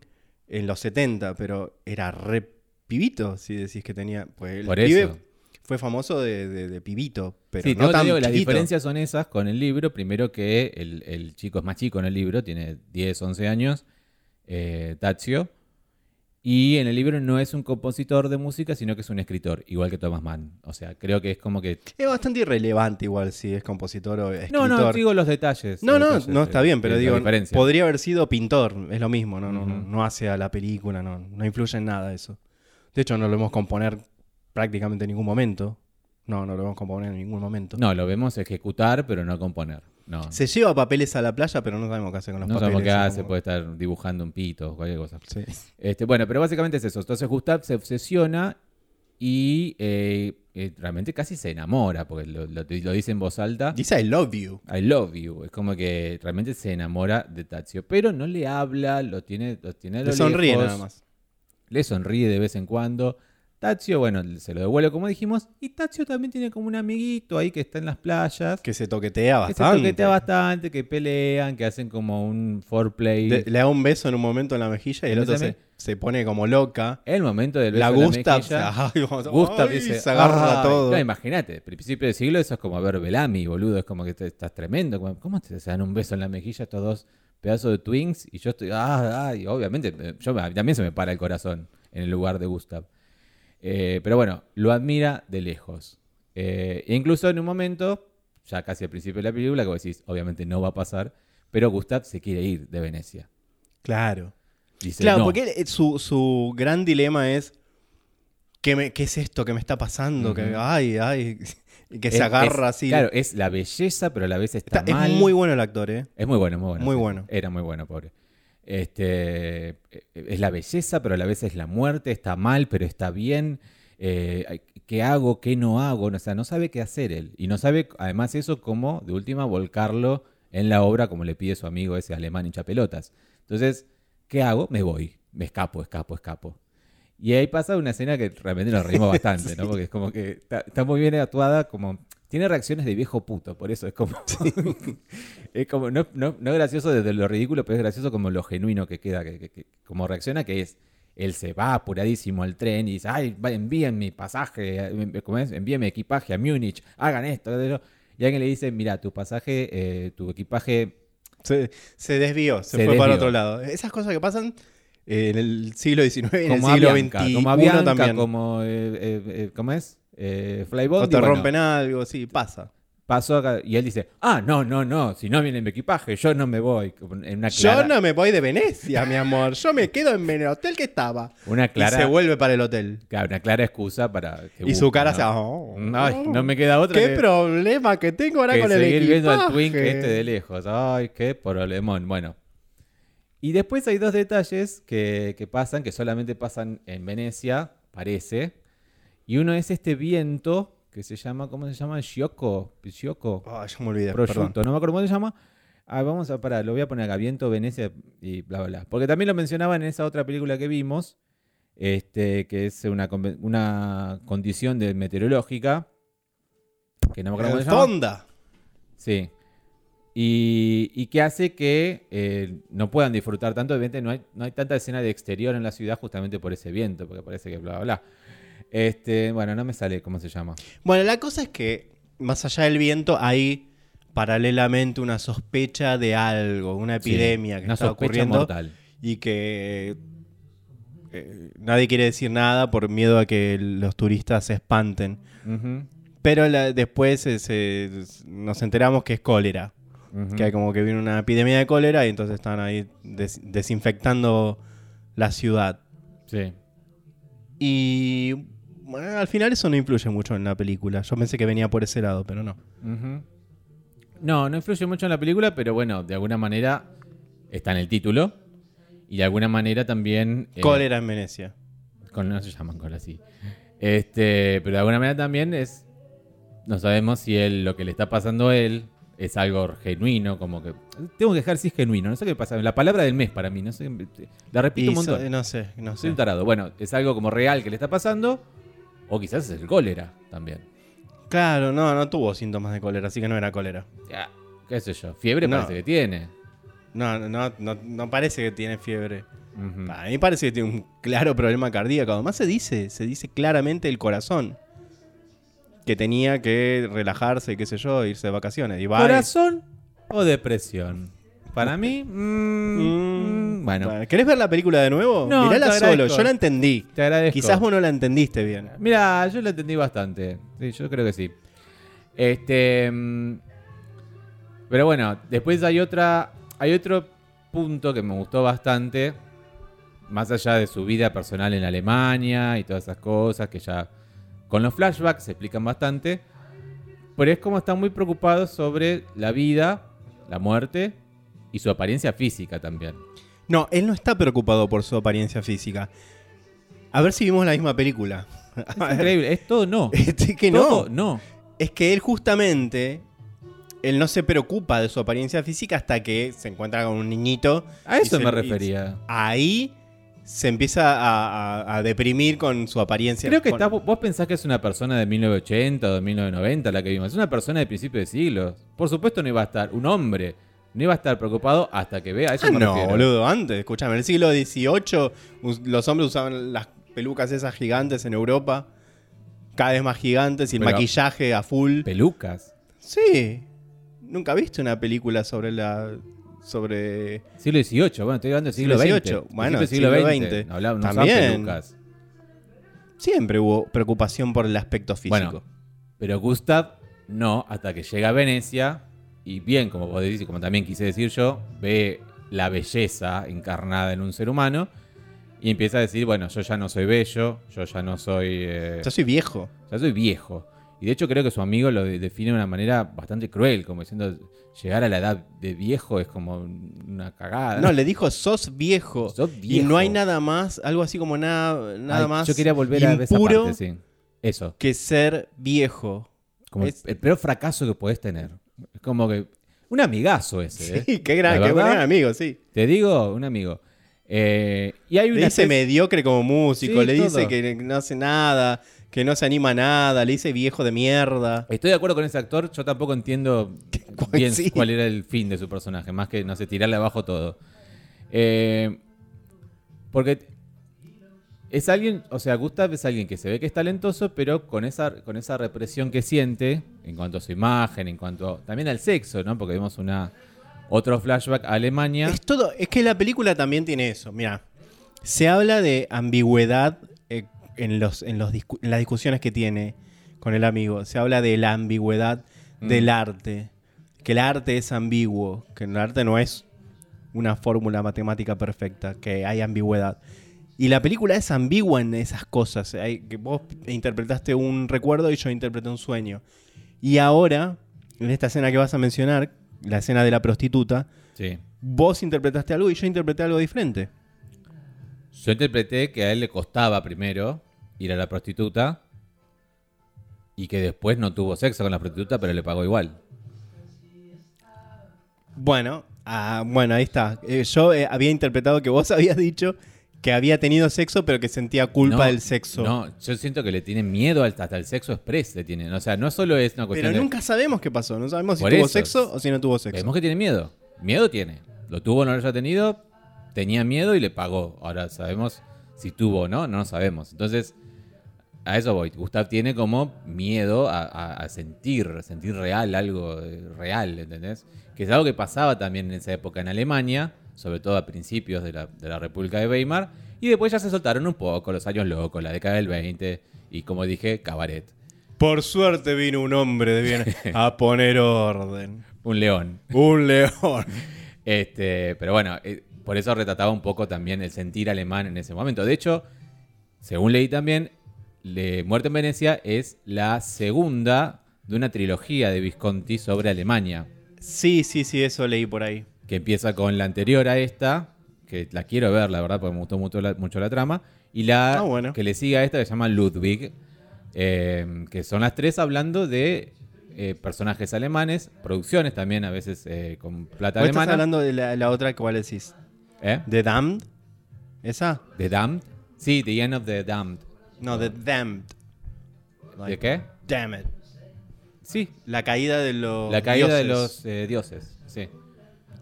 en los 70. Pero era re pibito, si decís que tenía. Pues el Por pibe eso. fue famoso de, de- de pibito. Pero sí, no te digo, las diferencias son esas con el libro. Primero que el, el chico es más chico en el libro, tiene 10, 11 años, eh, Tazio. Y en el libro no es un compositor de música, sino que es un escritor, igual que Thomas Mann. O sea, creo que es como que... Es bastante irrelevante igual si es compositor o escritor. No, no, digo los detalles. No, los no, detalles, no está bien, pero digo, podría haber sido pintor, es lo mismo, no, no, no hace a la película, no, no influye en nada eso. De hecho, no lo vemos componer prácticamente en ningún momento. No, no lo vemos componer en ningún momento. No, lo vemos ejecutar, pero no componer. No, Se lleva papeles a la playa, pero no sabemos qué hace con los no papeles. sabemos qué hace, como- puede estar dibujando un pito o cualquier cosa. Sí. Este, bueno, pero básicamente es eso. Entonces Gustav se obsesiona y eh, eh, realmente casi se enamora, porque lo, lo- lo dice en voz alta. Dice I love you. I love you. Es como que realmente se enamora de Tazio. Pero no le habla, lo tiene, lo tiene a lo Le sonríe lejos, nada más. Le sonríe de vez en cuando. Tazio, bueno, se lo devuelve como dijimos. Y Tazio también tiene como un amiguito ahí que está en las playas. Que se toquetea Que se bastante. toquetea bastante, que pelean, que hacen como un foreplay. Le, le da un beso en un momento en la mejilla y el otro se, se pone como loca. El momento del beso La en Gustav, mejilla. dice, se agarra "Ay". todo. No, imagínate, principio de siglo eso es como ver Bellamy, boludo. Es como que te- estás tremendo. como, ¿Cómo te se dan un beso en la mejilla estos dos pedazos de twins? Y yo estoy, ah, ay, obviamente, eh, yo, también se me para el corazón en el lugar de Gustav. Eh, pero bueno, lo admira de lejos. Eh, e incluso en un momento, ya casi al principio de la película, que vos decís, obviamente no va a pasar, pero Gustav se quiere ir de Venecia. Claro. Dice, Claro, "No". porque él- su, su gran dilema es ¿qué, me- qué es esto que me está pasando? que, ay, ay, y que Es- se agarra es- así. Claro, es la belleza, pero a la vez está, Está- es mal. muy bueno el actor, ¿eh? Es muy bueno, muy bueno. Muy bueno. Era muy bueno, pobre. Este, es la belleza, pero a la vez es la muerte. Está mal, pero está bien. Eh, ¿Qué hago? ¿Qué no hago? O sea, no sabe qué hacer él. Y no sabe, además, eso como, de última, volcarlo en la obra, como le pide su amigo ese alemán hincha pelotas. Entonces, ¿qué hago? Me voy. Me escapo, escapo, escapo. Y ahí pasa una escena que realmente nos reímos bastante, ¿no? Porque es como que está, está muy bien actuada, como... Tiene reacciones de viejo puto, por eso es como... es como, no, no, no gracioso desde lo ridículo, pero es gracioso como lo genuino que queda, que, que- que- como reacciona, que es... Él se va apuradísimo al tren y dice, ay, envíen mi pasaje, eh, ¿cómo es? envíen mi equipaje a Múnich, hagan esto, aquello". Y alguien le dice, mira, tu pasaje, eh, tu equipaje Se, se desvió, se, Se fue para desvió. otro lado. Esas cosas que pasan en el siglo XIX, en el como siglo XXI como Avianca, también. como, eh, eh, eh, ¿cómo es? Eh, o te bueno, rompen algo, sí, pasa. pasó acá, y él dice, ah, no, no, no, si no viene mi equipaje, yo no me voy. En una Yo clara, no me voy de Venecia, mi amor. Yo me quedo en el hotel que estaba. una Y clara, se vuelve para el hotel. claro, una clara excusa para que Y su busque, cara ¿no? se... oh, Ay, no me queda otra ¿Qué que, problema que tengo ahora que con el seguir viendo al equipaje? Twink este de lejos. Ay, qué problemón. Bueno. Y después hay dos detalles que, que pasan, que solamente pasan en Venecia, parece. Y uno es este viento que se llama, ¿cómo se llama? Shioco. Shioco. Ah, ya me olvidé, perdón. no me acuerdo cómo se llama. Ah, vamos a parar, lo voy a poner acá, Viento, Venecia y bla, bla, bla. Porque también lo mencionaban en esa otra película que vimos, este, que es una, una condición de meteorológica, que no me acuerdo cómo se llama. Fonda. Sí. Y, y que hace que eh, no puedan disfrutar tanto. Obviamente no hay, no hay tanta escena de exterior en la ciudad justamente por ese viento, porque parece que bla, bla, bla. Este, bueno, no me sale cómo se llama. Bueno, la cosa es que, más allá del viento, hay paralelamente una sospecha de algo, una epidemia que Una está ocurriendo mortal. y que eh, nadie quiere decir nada por miedo a que los turistas se espanten. Pero la- después nos enteramos que es cólera, ujú. que hay como que viene una epidemia de cólera y entonces están ahí des- desinfectando la ciudad. Sí. Y bueno, al final eso no influye mucho en la película. Yo pensé que venía por ese lado, pero no. No, no influye mucho en la película, pero bueno, de alguna manera está en el título. Y de alguna manera también. eh, Cólera en Venecia. Con, no se llaman cola así. Este, pero de alguna manera también es. No sabemos si él, lo que le está pasando a él es algo genuino, como que. Tengo que dejar si es genuino, no sé qué pasa. La palabra del mes para mí, no sé. La repito Y un montón. so- no sé, no Soy sé. un tarado. Bueno, es algo como real que le está pasando. O quizás es el cólera también. Claro, no, no tuvo síntomas de cólera, así que no era cólera. Ya, qué sé yo. Fiebre No. parece que tiene. No, no, no, no, parece que tiene fiebre. A mí parece que tiene un claro problema cardíaco. Además se dice, se dice claramente el corazón. Que tenía que relajarse, qué sé yo, irse de vacaciones. Y va y- ¿Corazón o depresión? Para mí, mm, Mm, bueno, ¿Querés ver la película de nuevo? No, Mirala solo, yo la entendí. te agradezco. Quizás vos no la entendiste bien. Mira, yo lo entendí bastante. Sí, yo creo que sí. Este. mm, Pero bueno, después hay otra. Hay otro punto que me gustó bastante. Más allá de su vida personal en Alemania y todas esas cosas que ya. Con los flashbacks se explican bastante. Pero es como están muy preocupados sobre la vida, la muerte y su apariencia física también. No, él no está preocupado por su apariencia física. A ver si vimos la misma película. Es increíble, es todo no. Este, que Todo no. no. Es que él justamente, él no se preocupa de su apariencia física hasta que se encuentra con un niñito. A eso se- me refería. Ahí se empieza a, a- a deprimir con su apariencia. Creo que está, vos pensás que es una persona de 1980 o de 1990 la que vimos. Es una persona de principio de siglo. Por supuesto no iba a estar, un hombre, no iba a estar preocupado hasta que vea. Eso Ah, no, boludo, antes, escúchame, en el siglo XVIII los hombres usaban las pelucas esas gigantes en Europa, cada vez más gigantes y el Pero- maquillaje a full. Pelucas. Sí. ¿Nunca viste una película sobre la sobre Siglo XVIII, bueno, estoy hablando del siglo Siglo XX. XVIII, bueno, siglo siglo XX. XX. No, usaban También. pelucas. siempre hubo preocupación por el aspecto físico? Bueno, pero Gustav no, hasta que llega a Venecia y bien, como vos decís como también quise decir yo, ve la belleza encarnada en un ser humano y empieza a decir, bueno, yo ya no soy bello, yo ya no soy... eh, Yo soy viejo. Ya soy viejo. Y de hecho creo que su amigo lo de- define de una manera bastante cruel, como diciendo, llegar a la edad de viejo es como una cagada. No, le dijo sos viejo. Sos Y viejo. no hay nada más, algo así como nada, nada Ay, más Yo quería volver a ver esa parte, sí. Eso. que ser viejo. Como Es- el, el peor fracaso que podés tener. Es como que... Un amigazo ese, ¿eh? Sí, qué gran, qué buen amigo, sí. Te digo, un amigo. Eh, y hay Le una dice especie- mediocre como músico, Sí, le dice que no hace nada, que no se anima a nada, le dice viejo de mierda. Estoy de acuerdo con ese actor, yo tampoco entiendo bien Sí. cuál era el fin de su personaje, más que, no sé, tirarle abajo todo. Eh, porque es alguien, o sea, Gustav es alguien que se ve que es talentoso, pero con esa, con esa represión que siente en cuanto a su imagen, en cuanto también al sexo, ¿no? Porque vemos una otro flashback a Alemania. Es todo, es que la película también tiene eso. Mira, se habla de ambigüedad en, los, en, los discu- en las discusiones que tiene con el amigo. Se habla de la ambigüedad Mm. del arte. Que el arte es ambiguo, que el arte no es una fórmula matemática perfecta, que hay ambigüedad. Y la película es ambigua en esas cosas. Hay, que vos interpretaste un recuerdo y yo interpreté un sueño. Y ahora, en esta escena que vas a mencionar, la escena de la prostituta, Sí. vos interpretaste algo y yo interpreté algo diferente. Yo interpreté que a él le costaba primero ir a la prostituta y que después no tuvo sexo con la prostituta, pero le pagó igual. Bueno, ah, bueno, ahí está. Eh, yo eh, había interpretado que vos habías dicho que había tenido sexo, pero que sentía culpa No, del sexo. No, yo siento que le tienen miedo hasta el sexo express. Le tienen. O sea, no solo es una cuestión pero de- nunca sabemos qué pasó. No sabemos si Por tuvo eso. sexo o si no tuvo sexo. Vemos que tiene miedo. Miedo tiene. Lo tuvo o no lo haya tenido. Tenía miedo y le pagó. Ahora sabemos si tuvo o no, no lo sabemos. Entonces, a eso voy. Gustav tiene como miedo a, a- a sentir, a sentir real, algo eh, real, ¿entendés? Que es algo que pasaba también en esa época en Alemania, sobre todo a principios de la, de la República de Weimar. Y después ya se soltaron un poco, los años locos, la década del 20 y como dije, cabaret. Por suerte vino un hombre de bien a poner orden. Un león. Un león. Este, pero bueno, eh, por eso retrataba un poco también el sentir alemán en ese momento. De hecho, según leí también, Le- Muerte en Venecia es la segunda de una trilogía de Visconti sobre Alemania, Sí, sí, sí, eso leí por ahí. que empieza con la anterior a esta, que la quiero ver, la verdad, porque me gustó mucho la, mucho la trama, y la Ah, bueno. que le sigue a esta que se llama Ludwig, eh, que son las tres hablando de eh, personajes alemanes, producciones también a veces eh, con plata ¿Vos estás alemana. hablando de la, la otra cuál decís? ¿Eh? ¿The Damned? ¿Esa? ¿The Damned? Sí, The End of the Damned. No, The Damned. Like, ¿De qué? Damn it. Sí, La caída de los. La caída de dioses. los eh, dioses, sí.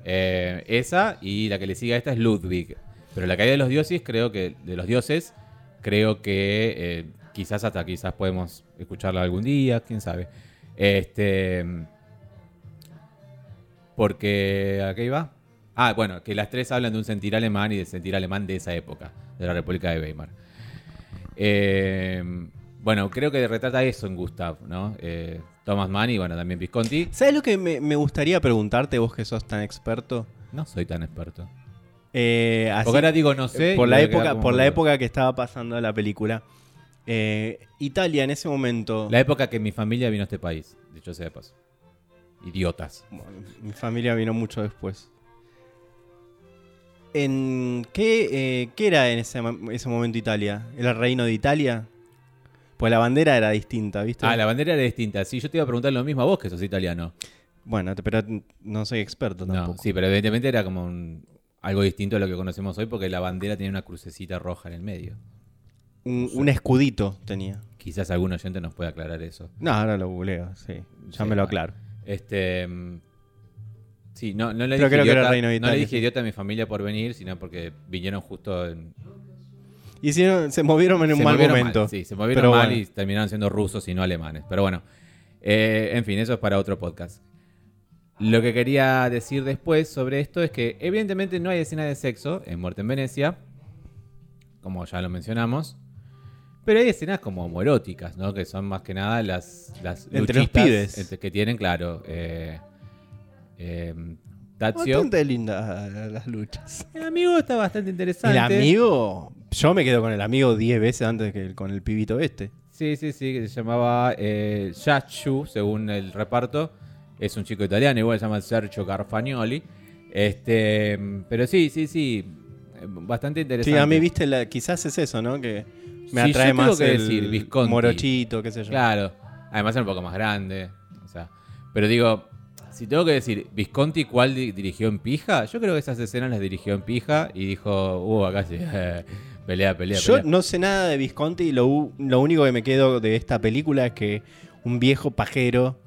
Eh, esa y la que le sigue a esta es Ludwig. Pero la caída de los dioses, creo que de los dioses, creo que eh, quizás hasta quizás podemos escucharla algún día, quién sabe. Este, porque ¿a qué iba? Ah, bueno, que las tres hablan de un sentir alemán y del sentir alemán de esa época, de la República de Weimar. Eh, bueno, creo que retrata eso en Gustav, ¿no? Eh, Thomas Mann y bueno, también Visconti. ¿Sabes lo que me, me gustaría preguntarte, vos que sos tan experto? No soy tan experto. Eh, así- Porque ahora digo no sé. por la época, como por la boludo. época que estaba pasando la película. eh, Italia en ese momento. La época que mi familia vino a este país, dicho sea de paso. Idiotas. Bueno, mi familia vino mucho después. ¿En qué, eh, qué era en ese, ese momento Italia? ¿Era el reino de Italia? Pues la bandera era distinta, ¿viste? Ah, la bandera era distinta. Sí, yo te iba a preguntar lo mismo a vos que sos italiano. Bueno, pero no soy experto No, tampoco. sí, pero evidentemente era como un- algo distinto a lo que conocemos hoy porque la bandera tenía una crucecita roja en el medio. Un, un escudito tenía. Quizás algún oyente nos pueda aclarar eso. No, ahora lo googleo, sí. Ya Sí, me lo aclaro. Este. Sí, no, no le Pero dije creo que era idiota, Reino de no le Italia, dije idiota a mi familia por venir, sino porque vinieron justo en. Hicieron, se movieron en un se mal movieron momento. mal, sí, se movieron Pero mal bueno. y terminaron siendo rusos y no alemanes. Pero bueno, eh, en fin, eso es para otro podcast. Lo que quería decir después sobre esto es que evidentemente no hay escena de sexo en Muerte en Venecia, como ya lo mencionamos, pero hay escenas como homoeróticas, ¿no? Que son más que nada las, las Entre los luchitas pibes. entre- que tienen, claro, eh, eh, Tazio. Bastante lindas las luchas. El amigo está bastante interesante. El amigo, yo me quedo con el amigo 10 veces antes que con el pibito este. Sí, sí, sí, que se llamaba eh, Yachu, según el reparto. Es un chico italiano, igual se llama Sergio Garfagnoli. Este, pero sí, sí, sí, eh, bastante interesante. Sí, a mí, viste, la- quizás es eso, ¿no? Que me Sí, atrae yo más que el decir, Visconti. morochito, qué sé yo. Claro, además era un poco más grande. O sea, pero digo, si tengo que decir, Visconti, ¿cuál di- dirigió en pija? Yo creo que esas escenas las dirigió en pija y dijo, uh, acá sí, pelea, pelea, Yo pelea. no sé nada de Visconti y lo, lo único que me quedo de esta película es que un viejo pajero,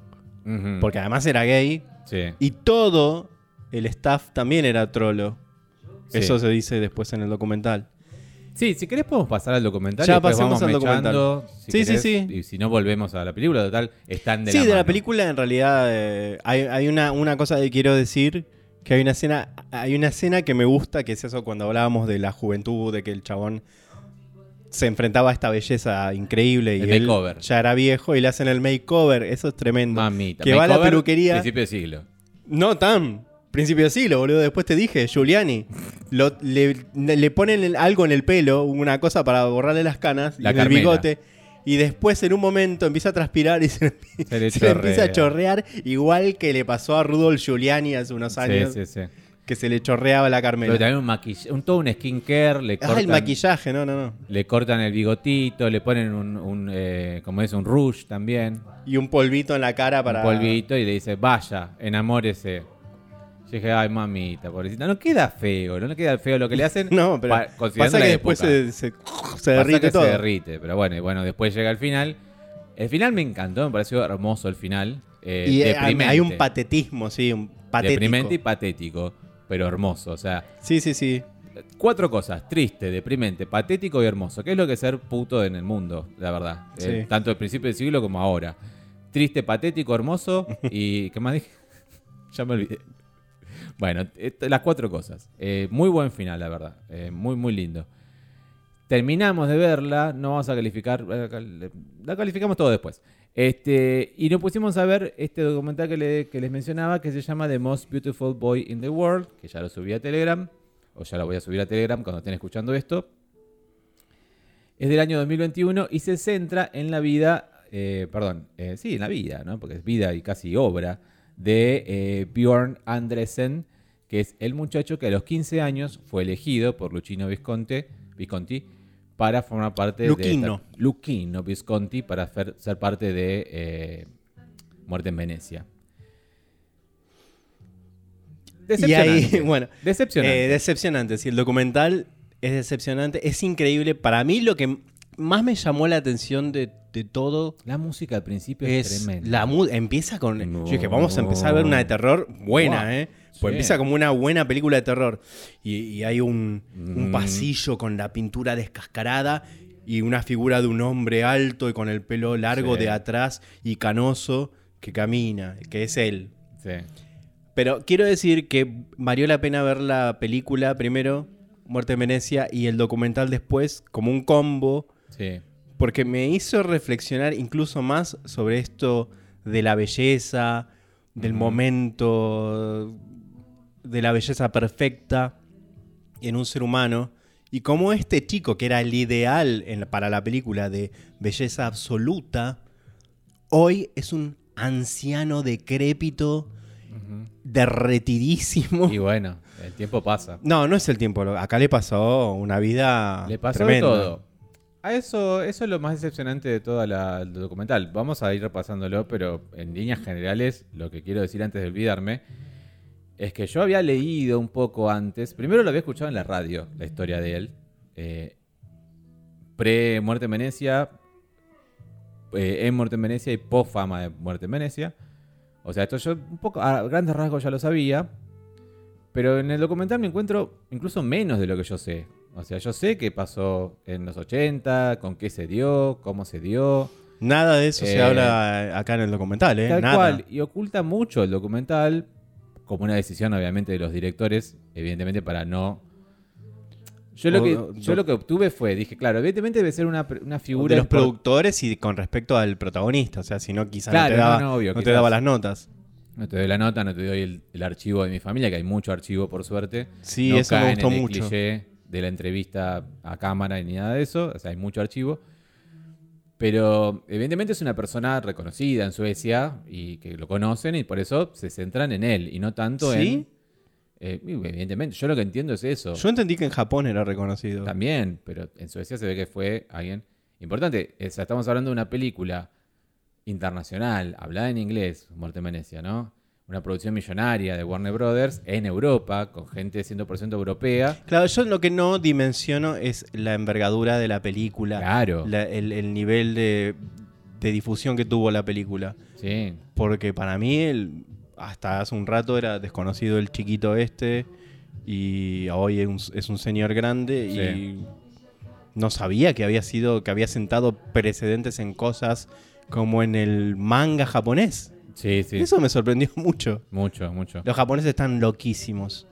porque además era gay, sí, y todo el staff también era trolo. sí. Eso se dice después en el documental. Sí, si querés podemos pasar al documental. Ya y vamos al mechando, si Sí, sí, querés, sí. Y si no volvemos a la película, total, están de sí, la de la película en realidad eh, hay, hay una, una cosa que quiero decir, que hay una escena, hay una escena que me gusta, que es eso cuando hablábamos de la juventud, de que el chabón se enfrentaba a esta belleza increíble y El él makeover. ya era viejo y le hacen el makeover, eso es tremendo. Mamita. Que va a la peluquería. Principio de siglo. No tan. Principio de siglo, boludo. Después te dije, Giuliani. Lo- le, le ponen algo en el pelo, una cosa para borrarle las canas, y La en el bigote. Y después en un momento empieza a transpirar y se, empieza a chorrea. chorrear, igual que le pasó a Rudolf Giuliani hace unos años, Sí, sí, sí. que se le chorreaba la Pero Carmela. también un maquillaje, un, todo un skincare, le Ah, cortan, el maquillaje, no, no, no. le cortan el bigotito, le ponen un, un, eh, como es, un rouge también, Y un polvito en la cara para. un polvito, y le dice, vaya, enamórese. Yo dije, ay, mamita, pobrecita. No queda feo, no le queda feo lo que le hacen. No, pero pa- considerando pasa la que después época. se, se, se Pasa derrite que todo. se derrite, pero bueno, y bueno, después llega el final. El final me encantó, me pareció hermoso el final. eh, y eh, deprimente, hay un patetismo, sí, un patético. Deprimente y patético, pero hermoso. O sea, Sí, sí, sí. cuatro cosas: triste, deprimente, patético y hermoso. ¿Qué es lo que es ser puto en el mundo, la verdad? Sí. Eh, tanto al principio del siglo como ahora. Triste, patético, hermoso y. ¿Qué más dije? ya me olvidé. Bueno, esto- las cuatro cosas. Eh, muy buen final, la verdad. Eh, muy, muy lindo. Terminamos de verla, no vamos a calificar, eh, cal- la calificamos todo después. Este, y nos pusimos a ver este documental que, le- que les mencionaba que se llama The Most Beautiful Boy in the World, que ya lo subí a Telegram, o ya lo voy a subir a Telegram cuando estén escuchando esto. Es del año 2021 y se centra en la vida, eh, perdón, eh, sí, en la vida, ¿no? porque es vida y casi obra, de eh, Bjorn Andresen, que es el muchacho que a los 15 años fue elegido por Luchino Visconti, Visconti para formar parte Luchino. de... Luchino Visconti para fer- ser parte de eh, Muerte en Venecia. Y ahí, Decepcionante. bueno, Decepcionante. Eh, decepcionante, sí, el documental es decepcionante, es increíble. Para mí lo que más me llamó la atención de, de todo La música al principio es, es tremenda. la empieza con No. yo dije vamos a empezar a ver una de terror buena eh pues Sí. empieza como una buena película de terror y, y hay un, un pasillo con la pintura descascarada y una figura de un hombre alto y con el pelo largo Sí. de atrás y canoso que camina que es él Sí. pero quiero decir que valió la pena ver la película primero Muerte en Venecia y el documental después como un combo Sí. porque me hizo reflexionar incluso más sobre esto de la belleza, del momento, de la belleza perfecta en un ser humano, y cómo este chico, que era el ideal en la- para la película de belleza absoluta, hoy es un anciano decrépito, derretidísimo. Y bueno, el tiempo pasa. No, no es el tiempo, acá le pasó una vida Le pasó tremenda. todo. A eso, eso es lo más decepcionante de todo el documental. Vamos a ir repasándolo, pero en líneas generales, lo que quiero decir antes de olvidarme, es que yo había leído un poco antes, primero lo había escuchado en la radio, la historia de él, eh, pre-muerte en Venecia, eh, en muerte en Venecia y post-fama de muerte en Venecia. O sea, esto yo un poco, a grandes rasgos ya lo sabía, pero en el documental me encuentro incluso menos de lo que yo sé. O sea, yo sé qué pasó en los 80, con qué se dio, cómo se dio. Nada de eso se Eh, habla acá en el documental, ¿eh? Tal Nada. cual. Y oculta mucho el documental, como una decisión, obviamente, de los directores, evidentemente, para no. Yo lo, que, o- yo lo que obtuve fue, dije, claro, evidentemente debe ser una, una figura. de los productores y con respecto al protagonista. O sea, si no, quizás Claro, no te daba, no, obvio, no te quizás. daba las notas. No te doy la nota, no te doy el, el archivo de mi familia, que hay mucho archivo, por suerte. Sí, no eso me gustó en el mucho. cliché de la entrevista a cámara ni nada de eso. O sea, hay mucho archivo. Pero evidentemente es una persona reconocida en Suecia y que lo conocen y por eso se centran en él y no tanto ¿Sí? en... eh, evidentemente, yo lo que entiendo es eso. Yo entendí que en Japón era reconocido. También, pero en Suecia se ve que fue alguien importante. O sea, estamos hablando de una película internacional, hablada en inglés, Muerte en Venecia, ¿no? Una producción millonaria de Warner Brothers en Europa, con gente 100% europea. Claro, yo lo que no dimensiono es la envergadura de la película. Claro. la- el, el nivel de, de difusión que tuvo la película. Sí. Porque para mí, el- hasta hace un rato era desconocido el chiquito este. Y hoy es un, es un señor grande. Sí. Y no sabía que había sido. que había sentado precedentes en cosas como en el manga japonés. Sí, sí. Eso me sorprendió mucho. Mucho, mucho. Los japoneses están loquísimos.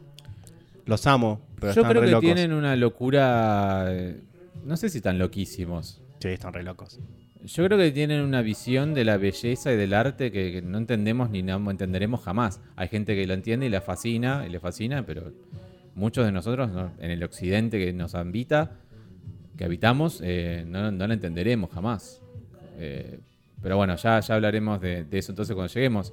Los amo, pero Yo están creo re que locos. tienen una locura. eh, No sé si tan loquísimos. Sí, están re locos. Yo creo que tienen una visión de la belleza y del arte que, que no entendemos ni no entenderemos jamás. Hay gente que lo entiende y la fascina, y le fascina, pero muchos de nosotros ¿no? en el occidente que nos habita, que habitamos, eh, no, no la entenderemos jamás. Eh, pero bueno, ya, ya hablaremos de, de eso entonces cuando lleguemos.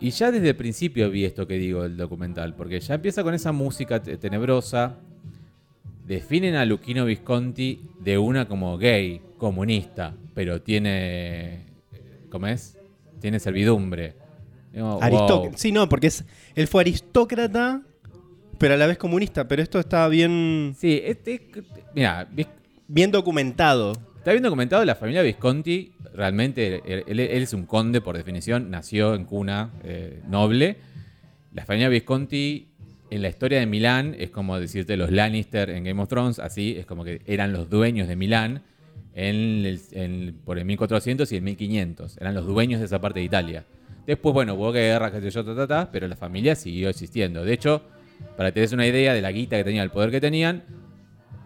Y ya desde el principio vi esto que digo del documental, porque ya empieza con esa música te- tenebrosa. Definen a Luquino Visconti de una como gay, comunista, pero tiene. ¿Cómo es? Tiene servidumbre. Digo, wow. Sí, no, porque es, él fue aristócrata, pero a la vez comunista. Pero esto está bien, Sí, este. Mira, bien documentado. Está bien documentado, la familia Visconti, realmente, él, es un conde por definición, nació en cuna eh, noble. La familia Visconti en la historia de Milán es como decirte los Lannister en Game of Thrones, así, es como que eran los dueños de Milán en por el 1400 y el 1500, eran los dueños de esa parte de Italia. Después, bueno, hubo guerra, qué sé yo, ta, ta, ta, pero la familia siguió existiendo. De hecho, para que te des una idea de la guita que tenía, el poder que tenían,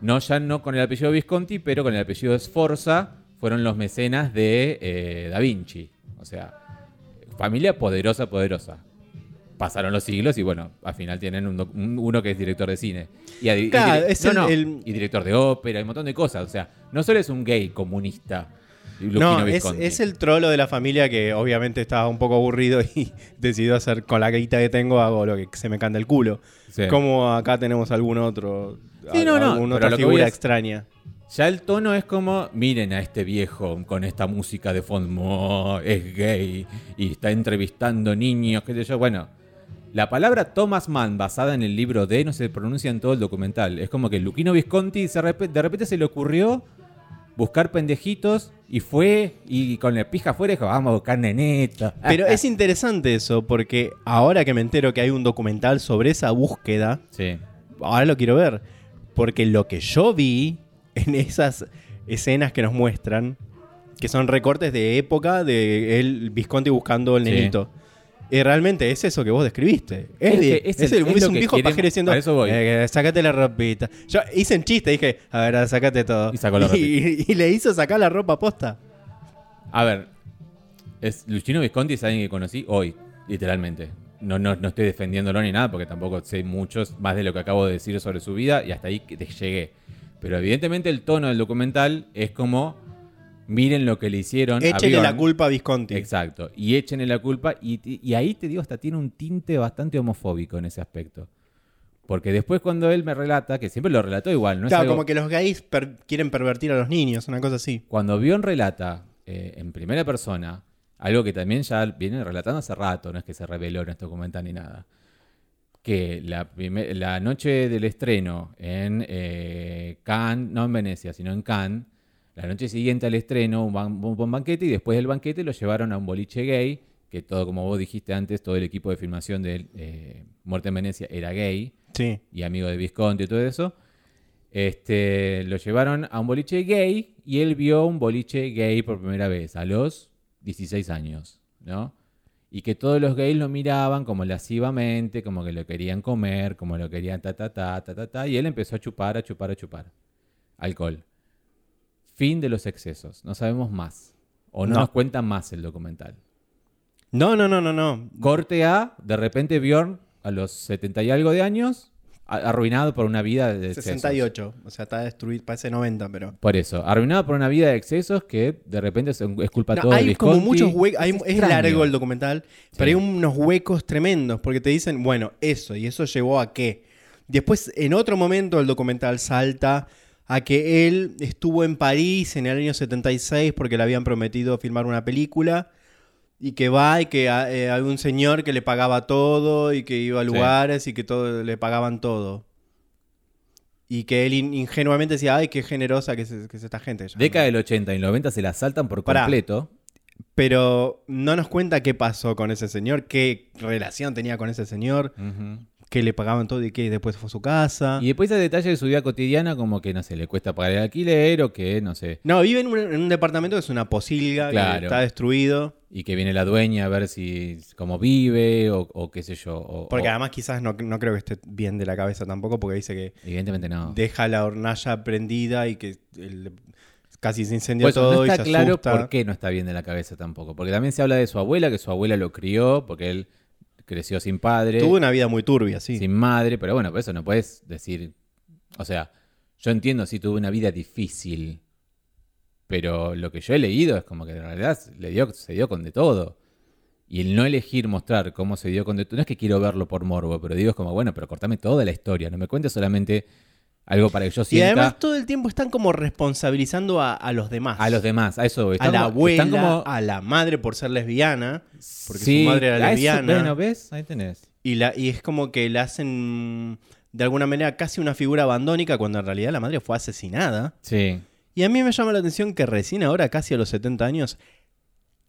no ya no con el apellido Visconti, pero con el apellido Sforza, fueron los mecenas de eh, Da Vinci. O sea, familia poderosa, poderosa. Pasaron los siglos y bueno, al final tienen un doc- un- uno que es director de cine. Y, y Claro, es no, el- no, el- y director de ópera, y un montón de cosas. O sea, no solo es un gay comunista. Luquino no, es, el trolo de la familia que obviamente estaba un poco aburrido y decidió hacer con la guita que tengo, hago lo que se me canta el culo. Sí. Como acá tenemos algún otro. Sí, no, no, alguna otra figura es- extraña. Ya el tono es como, miren a este viejo con esta música de fondo, es gay y está entrevistando niños, qué sé yo. Bueno, la palabra Thomas Mann, basada en el libro D, no se pronuncia en todo el documental. Es como que Luquino Visconti se de repente se le ocurrió buscar pendejitos y fue y con la pija afuera dijo, vamos a buscar nenito. Pero es interesante eso, porque ahora que me entero que hay un documental sobre esa búsqueda, Sí. ahora lo quiero ver. Porque lo que yo vi en esas escenas que nos muestran, que son recortes de época de el Visconti buscando el Sí. nenito. Y realmente es eso que vos describiste. Es, Es de- que es es el- un que viejo pajero diciendo, eso voy. "Eh, sácate la ropita. Yo hice un chiste, dije, a ver, sácate todo. Y sacó la y, y le hizo sacar la ropa posta. A ver, es Luchino Visconti es alguien que conocí hoy, literalmente. No, no, no estoy defendiéndolo ni nada, porque tampoco sé muchos más de lo que acabo de decir sobre su vida y hasta ahí llegué. Pero evidentemente el tono del documental es como, miren lo que le hicieron. a Échele la culpa a Visconti. Exacto. Y échenle la culpa. Y, y ahí te digo, hasta tiene un tinte bastante homofóbico en ese aspecto. Porque después cuando él me relata, que siempre lo relató igual, ¿no? Es claro, algo- como que los gays per- quieren pervertir a los niños, una cosa así. Cuando Bion relata eh, en primera persona, algo que también ya viene relatando hace rato, no es que se reveló en este documental ni nada, que la, noche del estreno en eh, Cannes, no en Venecia, sino en Cannes, la noche siguiente al estreno un, ban- un banquete y después del banquete lo llevaron a un boliche gay, que todo, como vos dijiste antes, todo el equipo de filmación de eh, Muerte en Venecia era gay Sí. y amigo de Visconti y todo eso. Este, lo llevaron a un boliche gay y él vio un boliche gay por primera vez a los 16 años, ¿no? Y que todos los gays lo miraban como lascivamente, como que lo querían comer, como lo querían ta ta ta ta ta ta y él empezó a chupar, a chupar, a chupar alcohol. Fin de los excesos, no sabemos más o no, No. nos cuentan más el documental. No, no, no, no, no. Corte A, de repente Bjorn a los 70 y algo de años, arruinado por una vida de excesos. 68. O sea, está destruido, parece 90, pero. Por eso, arruinado por una vida de excesos que de repente es, culpa No, todo de hay como Visconti. muchos huecos. hay- Es, largo el documental, pero hay unos huecos tremendos porque te dicen, bueno, eso, y eso llevó a qué. Después, en otro momento, el documental salta a que él estuvo en París en el año 76 porque le habían prometido filmar una película. Y que va y que ah, eh, hay un señor que le pagaba todo y que iba a Sí. lugares y que todo le pagaban todo. Y que él in- ingenuamente decía, ay, qué generosa que es, que es esta gente. Ya Década del 80 y 90 se la saltan por Pará. completo. Pero no nos cuenta qué pasó con ese señor, qué relación tenía con ese señor, Ujú. que le pagaban todo y que después fue a su casa. Y después hay detalles de su vida cotidiana, como que, no sé, le cuesta pagar el alquiler o que, no sé, No, vive en un, en un departamento que es una posilga, Claro. que está destruido. Y que viene la dueña a ver si cómo vive o, o qué sé yo. o- Porque o- además quizás no, no creo que esté bien de la cabeza tampoco, porque dice que evidentemente no. deja la hornalla prendida y que el- casi se incendia Por eso, todo no y está se claro asusta. por qué no está bien de la cabeza tampoco. Porque también se habla de su abuela, que su abuela lo crió, porque él creció sin padre. Tuvo una vida muy turbia, sí. sin madre, pero bueno, por eso no puedes decir. O sea, yo entiendo si tuvo una vida difícil, pero lo que yo he leído es como que en realidad le dio, se dio con de todo. Y el no elegir mostrar cómo se dio con de todo, no es que quiero verlo por morbo, pero digo es como, bueno, pero cortame toda la historia, no me cuentes solamente algo para que yo Y sienta además todo el tiempo están como responsabilizando a, a los demás. a los demás, a eso voy. a Están la abuela, están como- a la madre por ser lesbiana, porque Sí, su madre era eso- lesbiana. bueno, ¿ves? Ahí tenés. y, la, y es como que le hacen de alguna manera casi una figura abandónica cuando en realidad la madre fue asesinada. Sí. Y a mí me llama la atención que recién ahora, casi a los 70 años,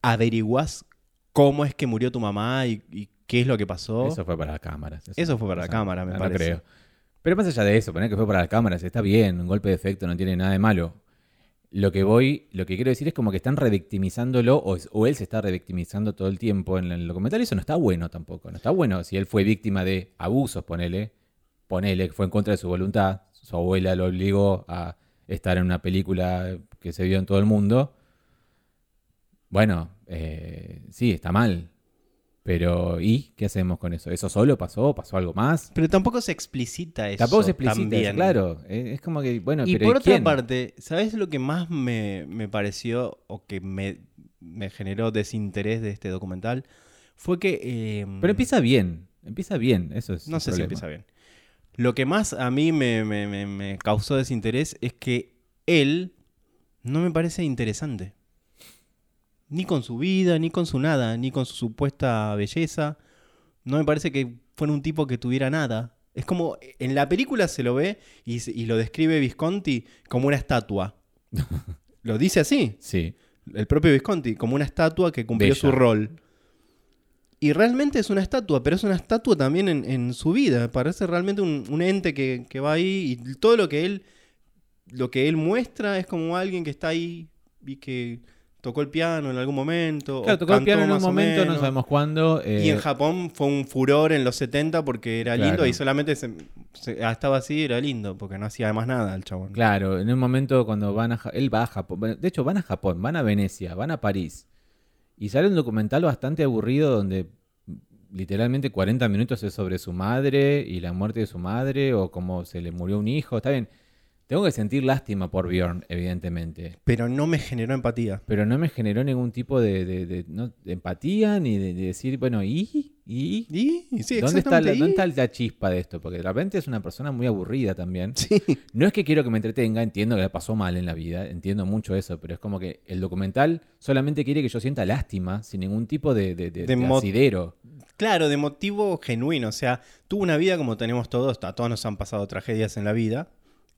averiguás cómo es que murió tu mamá y, y qué es lo que pasó. Eso fue para las cámaras. Eso fue para la cámara, me no, parece. creo. Pero más allá de eso, poner que fue para las cámaras, está bien, un golpe de efecto no tiene nada de malo. Lo que voy, lo que quiero decir es como que están revictimizándolo, o, es- o él se está revictimizando todo el tiempo en el documental, eso no está bueno tampoco. No está bueno si él fue víctima de abusos, ponele, ponele que fue en contra de su voluntad, su abuela lo obligó a estar en una película que se vio en todo el mundo. Bueno, eh, sí, está mal. Pero, ¿y qué hacemos con eso? ¿Eso solo pasó? ¿Pasó algo más? Pero tampoco se explicita eso. Tampoco se explicita, claro. Es como que, bueno, Y pero por ¿y otra quién? parte, ¿sabes lo que más me, me pareció o que me, me generó desinterés de este documental? Fue que... eh, Pero empieza bien, empieza bien, eso es No sé si empieza bien. Lo que más a mí me, me- me- me causó desinterés es que él no me parece interesante. Ni con su vida, ni con su nada, ni con su supuesta belleza. No me parece que fuera un tipo que tuviera nada. Es como, en la película se lo ve y, y lo describe Visconti como una estatua. Lo dice así, Sí. el propio Visconti, como una estatua que cumplió Bella. su rol. Y realmente es una estatua, pero es una estatua también en, en su vida. Parece realmente un, un ente que, que va ahí y todo lo que él lo que él muestra es como alguien que está ahí y que tocó el piano en algún momento. Claro, o tocó el piano en un momento, no sabemos cuándo. eh, Y en Japón fue un furor en los 70 porque era lindo y solamente se- se- ah, estaba así, era lindo, porque no hacía más nada el chabón. Claro, en un momento cuando van a... Él va a Japón. De hecho, van a Japón, van a Venecia, van a París. Y sale un documental bastante aburrido donde literalmente 40 minutos es sobre su madre y la muerte de su madre o cómo se le murió un hijo. Está bien. Tengo que sentir lástima por Bjorn, evidentemente. Pero no me generó empatía. Pero no me generó ningún tipo de, de- de- no- de empatía ni de, de decir, bueno, ¿y? ¿Y? Y, sí, ¿Dónde, está la, ¿y? ¿Dónde está la chispa de esto? Porque de repente es una persona muy aburrida también. Sí. No es que quiero que me entretenga, entiendo que le pasó mal en la vida, entiendo mucho eso, pero es como que el documental solamente quiere que yo sienta lástima, sin ningún tipo de, de, asidero. Claro, de motivo genuino. O sea, tuvo una vida como tenemos todos. A todos nos han pasado tragedias en la vida,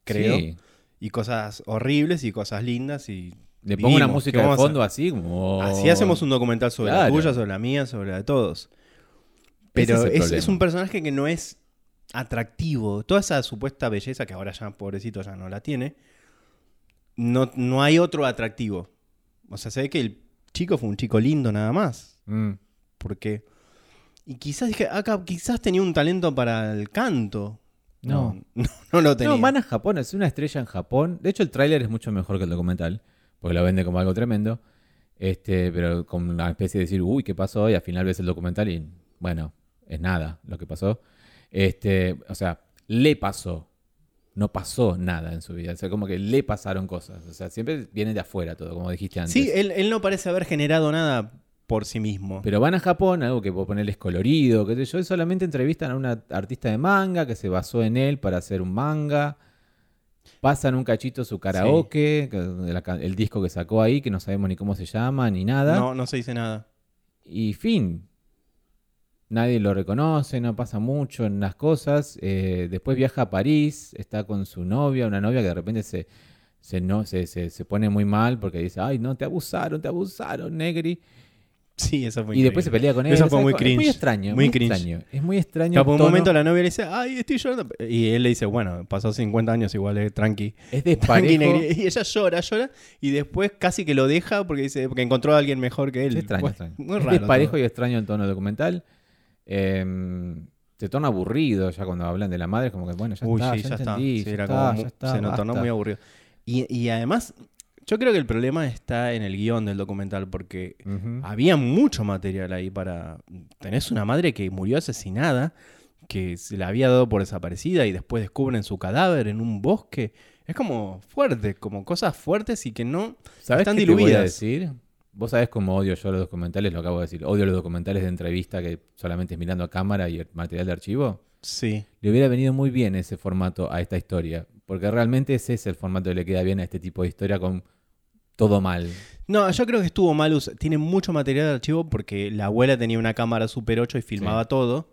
creo. Sí. Y cosas horribles y cosas lindas. Y Le pongo una música ¿Qué de a- fondo así como... Así hacemos un documental sobre Claro. la tuya, sobre la mía, sobre la de todos. Pero es un personaje que no es atractivo. Toda esa supuesta belleza que ahora ya, pobrecito, ya no la tiene. No, no hay otro atractivo. O sea, se ve que el chico fue un chico lindo nada más. Mm. Porque. Y quizás dije, acá quizás tenía un talento para el canto. No. No, no, lo tenía. No, van a Japón, es una estrella en Japón. De hecho, el tráiler es mucho mejor que el documental, porque lo vende como algo tremendo. Este, pero con una especie de decir, uy, ¿qué pasó? Y al final ves el documental y, bueno, es nada lo que pasó. Este, o sea, le pasó. No pasó nada en su vida. O sea, como que le pasaron cosas. O sea, siempre viene de afuera todo, como dijiste antes. Sí, él, él no parece haber generado nada por sí mismo. Pero van a Japón, algo que puedo ponerles colorido, qué sé yo, y solamente entrevistan a una artista de manga que se basó en él para hacer un manga. Pasan un cachito su karaoke, el disco que sacó ahí, que no sabemos ni cómo se llama, ni nada. No, no se dice nada. Y fin. Nadie lo reconoce, no pasa mucho en las cosas. Eh, después viaja a París, está con su novia, una novia que de repente se, se, no, se, se, se pone muy mal porque dice, ay, no, te abusaron, te abusaron, Negri. Sí, eso fue Y después se pelea con él. Eso fue muy Es muy cringe. extraño. Muy Muy, cringe. extraño. Es muy extraño. Claro, por un momento la novia le dice, ay, estoy llorando. Y él le dice, bueno, pasó 50 años igual, eh, tranqui. Es Tranqui, desparejo. negri. Y ella llora, llora. Y después casi que lo deja porque dice, porque encontró a alguien mejor que él. Es extraño, Bueno, extraño. Muy es raro. desparejo todo. y extraño el tono documental. Eh, se torna aburrido ya cuando hablan de la madre, como que bueno, ya Uy, está, sí, ya, ya está. entendí, Sí, ya era está, como ya mu- está, se nos tornó muy aburrido. Y, y además, yo creo que el problema está en el guion del documental porque había mucho material ahí para... Tenés una madre que murió asesinada, que se la había dado por desaparecida y después descubren su cadáver en un bosque. Es como fuerte, como cosas fuertes y que no... ¿Sabes están qué te voy a diluidas. decir? Vos sabés cómo odio yo los documentales, lo acabo de decir. Odio los documentales de entrevista que solamente es mirando a cámara y el material de archivo. Sí. Le hubiera venido muy bien ese formato a esta historia. Porque realmente ese es el formato que le queda bien a este tipo de historia con todo mal. No, yo creo que estuvo mal. Tiene mucho material de archivo porque la abuela tenía una cámara Super 8 y filmaba todo.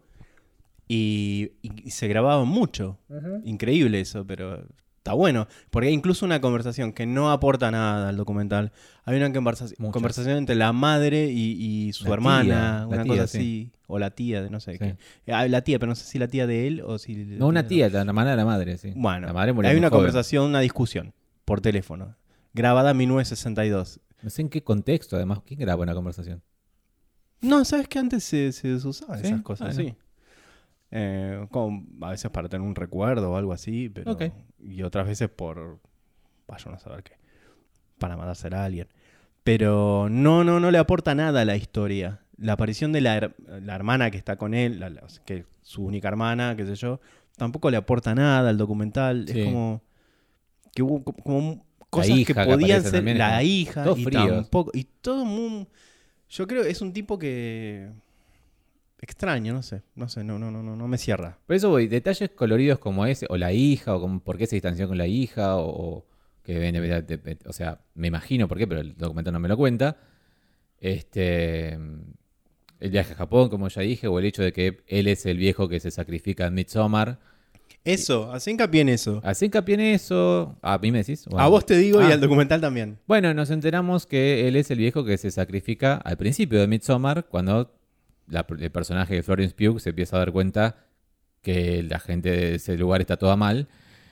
Y, y se grababa mucho. Increíble eso, pero está bueno. Porque hay incluso una conversación que no aporta nada al documental. Hay una conversa- Muchas. conversación entre la madre y, y su La hermana, tía, una tía, cosa sí. así. O la tía de no sé Sí. qué. Ah, la tía, pero no sé si la tía de él o si... No, una tía, la hermana de la madre, sí. Bueno, la madre murió hay una joven. conversación, una discusión por teléfono. Grabada en 1962. No sé en qué contexto, además. ¿Quién graba una conversación? No, ¿sabes que antes se, se usaban ¿Sí? esas cosas? Bueno. Sí. Eh, como a veces para tener un recuerdo o algo así, pero Ok. y otras veces por vaya uno a saber qué, para mandársela a alguien. Pero no, no, no le aporta nada a la historia. La aparición de la, her- la hermana que está con él, la- la- que es su única hermana, qué sé yo, tampoco le aporta nada al documental. Sí. Es como que hubo co- como cosas que hija que podían ser la hija todos y fríos. tampoco y todo muy yo creo que es un tipo que extraño, no sé, no sé, no no no no, no me cierra. Por eso voy, detalles coloridos como ese, o la hija, o como por qué se distanció con la hija, o, o que o sea, me imagino por qué, pero el documental no me lo cuenta. Este, el viaje a Japón, como ya dije, o el hecho de que él es el viejo que se sacrifica en Midsommar. Eso, hace hincapié en eso. Así hincapié en eso. A mí me decís. A vos te digo y Ah. al documental también. Bueno, nos enteramos que él es el viejo que se sacrifica al principio de Midsommar cuando la- el personaje de Florence Pugh se empieza a dar cuenta que la gente de ese lugar está toda mal.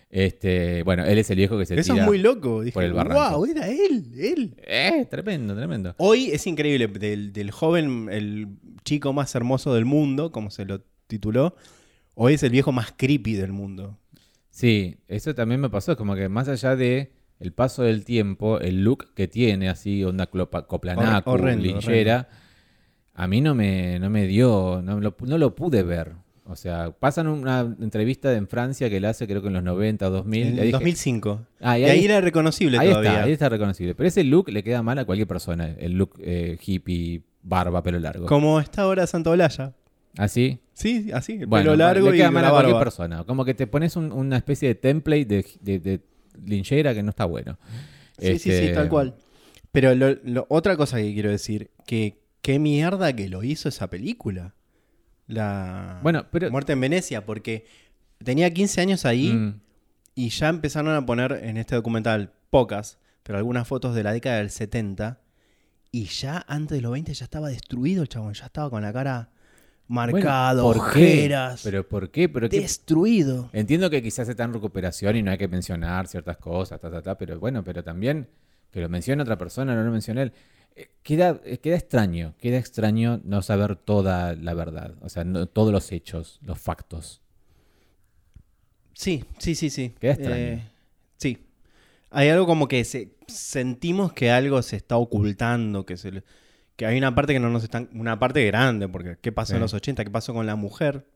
Este, bueno, él es el viejo que se Eso tira. es muy loco. Dije, por el barranco. wow, era él, él. Eh, tremendo, tremendo. Hoy es increíble, del, del joven, el chico más hermoso del mundo, como se lo tituló, hoy es el viejo más creepy del mundo. Sí, eso también me pasó, como que más allá de el paso del tiempo, el look que tiene, así, onda coplanacu, Hor- linchera, a mí no me, no me dio, no lo, no lo pude ver. O sea, pasan una entrevista en Francia que la hace creo que en los 90 o 2000. En le dije- 2005. Ah, y y ahí, ahí era reconocible ahí todavía. está, ahí está reconocible. Pero ese look le queda mal a cualquier persona, el look eh, hippie, barba, pelo largo. Como está ahora Santa Olalla. ¿Así? Sí, así, el Bueno, pelo largo le y queda mal la a cualquier persona. Como que te pones un- una especie de template de, de, de linchera que no está bueno. Sí, sí, Este, sí, tal cual. Pero lo- lo- otra cosa que quiero decir, que qué mierda que lo hizo esa película. La Bueno, pero- Muerte en Venecia, porque tenía 15 años ahí Mm, y ya empezaron a poner en este documental pocas, pero algunas fotos de la década del 70 y ya antes de los 20 ya estaba destruido el chabón, ya estaba con la cara bueno, marcada, ¿por qué? ¿Pero por qué? ¿Pero qué? destruido. Entiendo que quizás está en recuperación y no hay que mencionar ciertas cosas, ta, ta, ta, pero bueno, pero también que lo mencione otra persona, no lo mencione él. Eh, Queda, eh, queda extraño, queda extraño no saber toda la verdad, o sea, no- todos los hechos, los factos. Sí, sí, sí, sí. Queda extraño. Eh, sí. Hay algo como que se, sentimos que algo se está ocultando, que se le- que hay una parte que no nos están, una parte grande, porque ¿qué pasó en los 80? ¿Qué pasó con la mujer?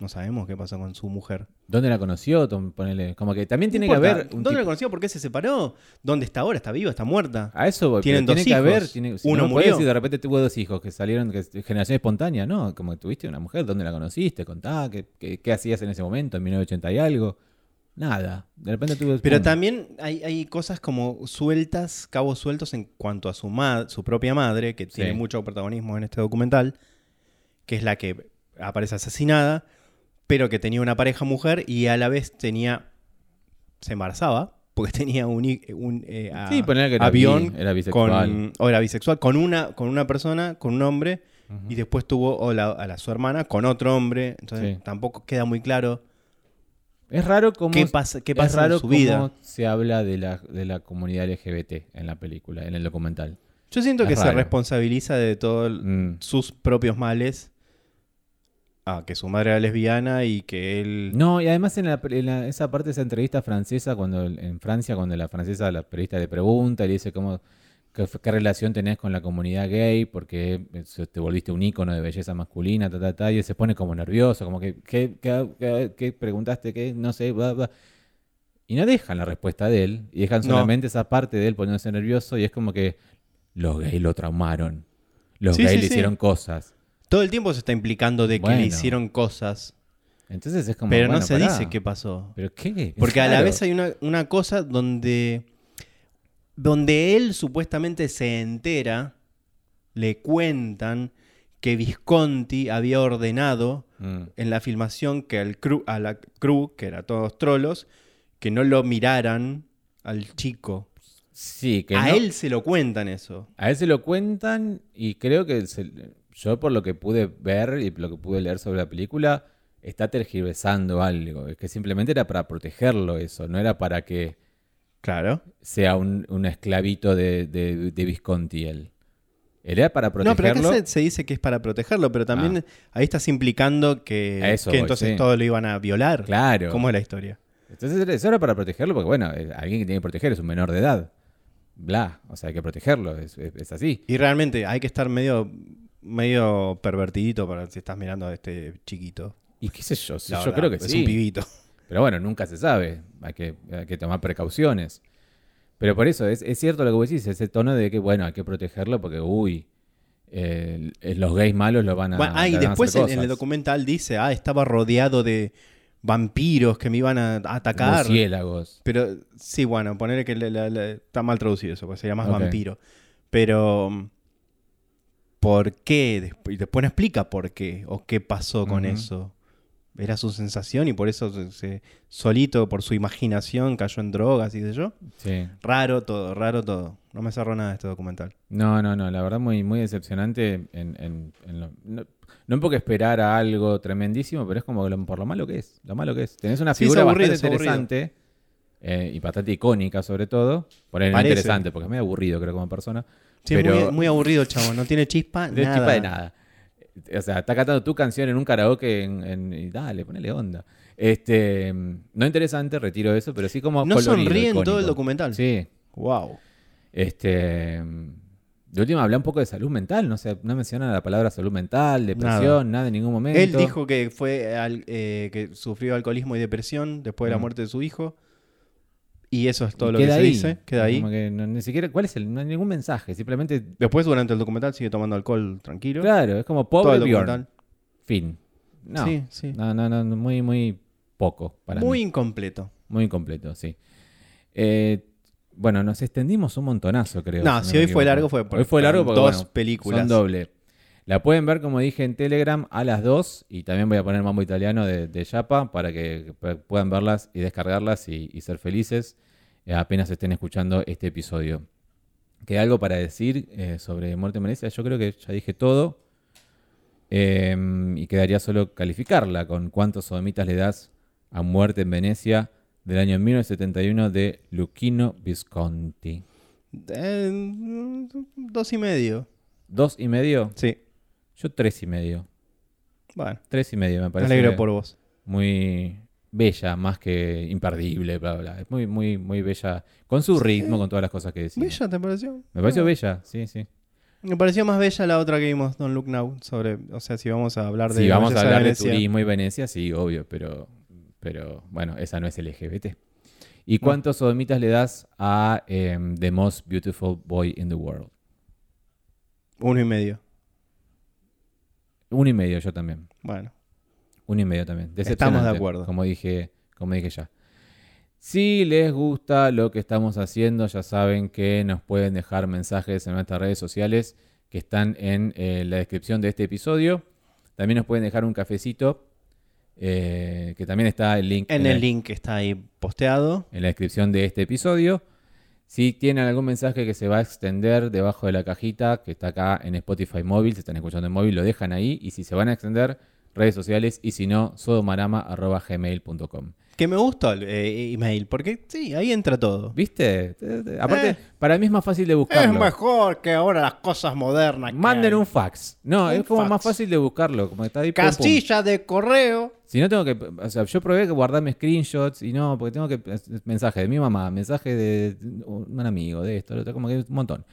No sabemos qué pasó con su mujer. ¿Dónde la conoció? Ponele, como que también tiene No que haber un ¿Dónde tipo- la conoció? ¿Por qué se separó? ¿Dónde está ahora? ¿Está viva? ¿Está muerta? A eso voy. Tienen dos tiene que hijos. haber. Tiene, si Uno no, murió. decir de repente tuvo dos hijos que salieron, que generación espontánea, ¿no? Como que tuviste una mujer, ¿dónde la conociste? Contá, ¿qué, qué, qué hacías en ese momento, en 1980 y algo? Nada. De repente tuve. Pero también hay, hay cosas como sueltas, cabos sueltos en cuanto a su, ma- su propia madre, que tiene mucho protagonismo en este documental, que es la que aparece asesinada, pero que tenía una pareja mujer y a la vez tenía. se embarazaba, porque tenía un, un, eh, a- Sí, que era avión bi, era bisexual. con. o era bisexual, con una, con una persona, con un hombre, y después tuvo o la- a la, su hermana con otro hombre. Entonces Sí. tampoco queda muy claro Es raro cómo. qué pasa, qué es pasa raro en su vida. cómo se habla de la, de la comunidad LGBT en la película, en el documental. Yo siento Es que se responsabiliza de todos Mm. sus propios males. Ah, que su madre era lesbiana y que él. No, y además en, la, en la- esa parte de esa entrevista francesa, cuando en Francia, cuando la francesa, la periodista le pregunta, le dice cómo, qué, qué relación tenés con la comunidad gay, porque eh, te volviste un ícono de belleza masculina, ta, ta, ta, y él se pone como nervioso, como que, ¿qué, qué- qué- preguntaste? ¿Qué? No sé, bla, bla. Y no dejan la respuesta de él, y dejan No. solamente esa parte de él poniéndose nervioso, y es como que los gays lo traumaron, los Sí, gays sí, le sí. hicieron cosas. Todo el tiempo se está implicando de que Bueno. le hicieron cosas. Entonces es como, pero bueno, no se pará. dice qué pasó. ¿Pero qué? Porque a la Claro. vez hay una, una cosa donde. Donde él supuestamente se entera. Le cuentan que Visconti había ordenado Mm. en la filmación que al crew, a la crew, que era todos trolos, que no lo miraran al chico. Sí, que a no- él se lo cuentan eso. a él se lo cuentan y creo que se- yo por lo que pude ver y lo que pude leer sobre la película, está tergiversando algo. Es que simplemente era para protegerlo eso, no era para que Claro. sea un, un esclavito de, de, de Visconti él. Era para No, pero protegerlo. acá se, se dice que es para protegerlo, pero también Ah. ahí estás implicando que, eso que voy, entonces sí. todos lo iban a violar. Claro. ¿Cómo es la historia? Entonces eso era para protegerlo porque, bueno, eh, alguien que tiene que proteger es un menor de edad. Bla, o sea, hay que protegerlo, es, es- es así. Y realmente hay que estar medio, medio pervertidito para si estás mirando a este chiquito. Y qué sé yo, yo verdad, creo que es sí. un pibito. Pero bueno, nunca se sabe. Hay que, hay que tomar precauciones. Pero por eso, es, es cierto lo que vos decís, ese tono de que, bueno, hay que protegerlo porque, uy, eh, los gays malos lo van a. Bueno, ah, y después en, en el documental dice, ah, estaba rodeado de vampiros que me iban a atacar. Murciélagos. Pero sí, bueno, poner que le- le- le- está mal traducido eso, porque sería más Ok. vampiro. Pero, ¿por qué? Y después no explica por qué o qué pasó con Ujú. eso. Era su sensación y por eso se, se- solito, por su imaginación, cayó en drogas y de yo. Sí. Raro todo, raro todo. No me cerró nada este documental. No, no, no, la verdad muy, muy decepcionante en, en- en lo- no, no porque esperar a algo tremendísimo, pero es como lo- por lo malo que es, lo malo que es. Tenés una Sí, figura aburrido, bastante interesante eh, y bastante icónica sobre todo. Por Parece. interesante, porque es medio aburrido creo como persona. Sí, pero muy, muy aburrido el chavo, no tiene chispa, no nada. chispa de nada. O sea, está cantando tu canción en un karaoke en, en- y dale, ponele onda. Este, no interesante, retiro eso, pero sí como No colorido, sonríe en todo el documental. Sí, Wow. Este. De última habla un poco de salud mental, no sé, no menciona la palabra salud mental, depresión, nada, en ningún momento. Él dijo que fue al- eh, que sufrió alcoholismo y depresión después de la Mm. muerte de su hijo. Y eso es todo lo que se ahí. dice. Queda ahí. Como que no- ni siquiera, ¿cuál es el? No hay ningún mensaje, simplemente. Después, durante el documental, sigue tomando alcohol tranquilo. Claro, es como pobre Bjorn. documental. Fin. No, Sí, sí. no, no, no, muy, muy poco para Muy mí. incompleto. Muy incompleto, sí. Eh, bueno, nos extendimos un montonazo, creo. No, si hoy fue largo fue por Hoy fue largo porque, dos bueno, películas. Son doble. La pueden ver, como dije, en Telegram a las 2 y también voy a poner Mambo Italiano de, de Yapa para que pu- puedan verlas y descargarlas y, y ser felices apenas estén escuchando este episodio. ¿Queda algo para decir eh, sobre Muerte en Venecia? Yo creo que ya dije todo eh, y quedaría solo calificarla con cuántos sodomitas le das a Muerte en Venecia del año 1971 de Luchino Visconti. Eh, dos y medio. ¿Dos y medio? Sí. Yo tres y medio. Bueno, Tres y medio me me parece. alegro por vos. Muy bella, más que imperdible, bla, bla. Es muy, muy, muy bella. Con su ritmo, con todas las cosas que decía. ¿Bella te pareció? Me pareció bella, sí, sí. Me pareció más bella la otra que vimos, Don't Look Now, sobre, o sea, si vamos a hablar de Si vamos a belleza hablar de Venecia. turismo y Venecia, sí, obvio, pero, pero bueno, esa no es LGBT. ¿Y cuántos sodomitas le das a em, The Most Beautiful Boy in the World? Uno y medio. Uno y medio yo también. Bueno. Uno y medio también. Estamos de acuerdo. Como dije, como dije ya. Si les gusta lo que estamos haciendo, ya saben que nos pueden dejar mensajes en nuestras redes sociales que están en eh, la descripción de este episodio. También nos pueden dejar un cafecito, eh, que también está el link En el link está ahí posteado. en la descripción de este episodio. Si tienen algún mensaje que se va a extender debajo de la cajita que está acá en Spotify móvil, si están escuchando en móvil, lo dejan ahí. Y si se van a extender, redes sociales. Y si no, sodomarama.gmail.com. Que me gustó el eh, email, porque sí, ahí entra todo. ¿Viste? Aparte, Eh. para mí es más fácil de buscarlo. Es mejor que ahora las cosas modernas. Manden un fax. No, Un es como fax. más fácil de buscarlo. Como está ahí. pum, pum. Casilla de correo. Si no tengo que, o sea, yo probé que guardarme screenshots y no, porque tengo que mensaje de mi mamá, mensaje de un amigo, de esto, de lo otro, como que un montón.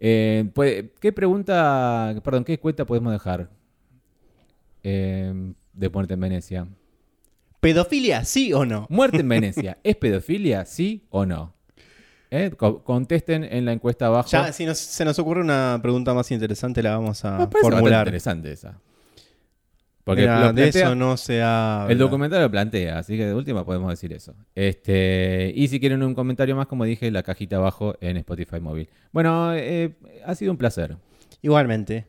Eh, puede- ¿Qué pregunta, perdón, qué cuenta podemos dejar eh, de muerte en Venecia? ¿Pedofilia, sí o no? ¿Muerte en Venecia es pedofilia, sí o no? Eh, co- Contesten en la encuesta abajo. Ya, si nos- se nos ocurre una pregunta más interesante, la vamos Me a parece bastante formular. interesante esa. Porque Mira, lo de plantea- eso no se habla. El documental lo plantea, así que de última podemos decir eso. Este, y si quieren un comentario más, como dije, la cajita abajo en Spotify móvil. Bueno, eh, ha sido un placer. Igualmente.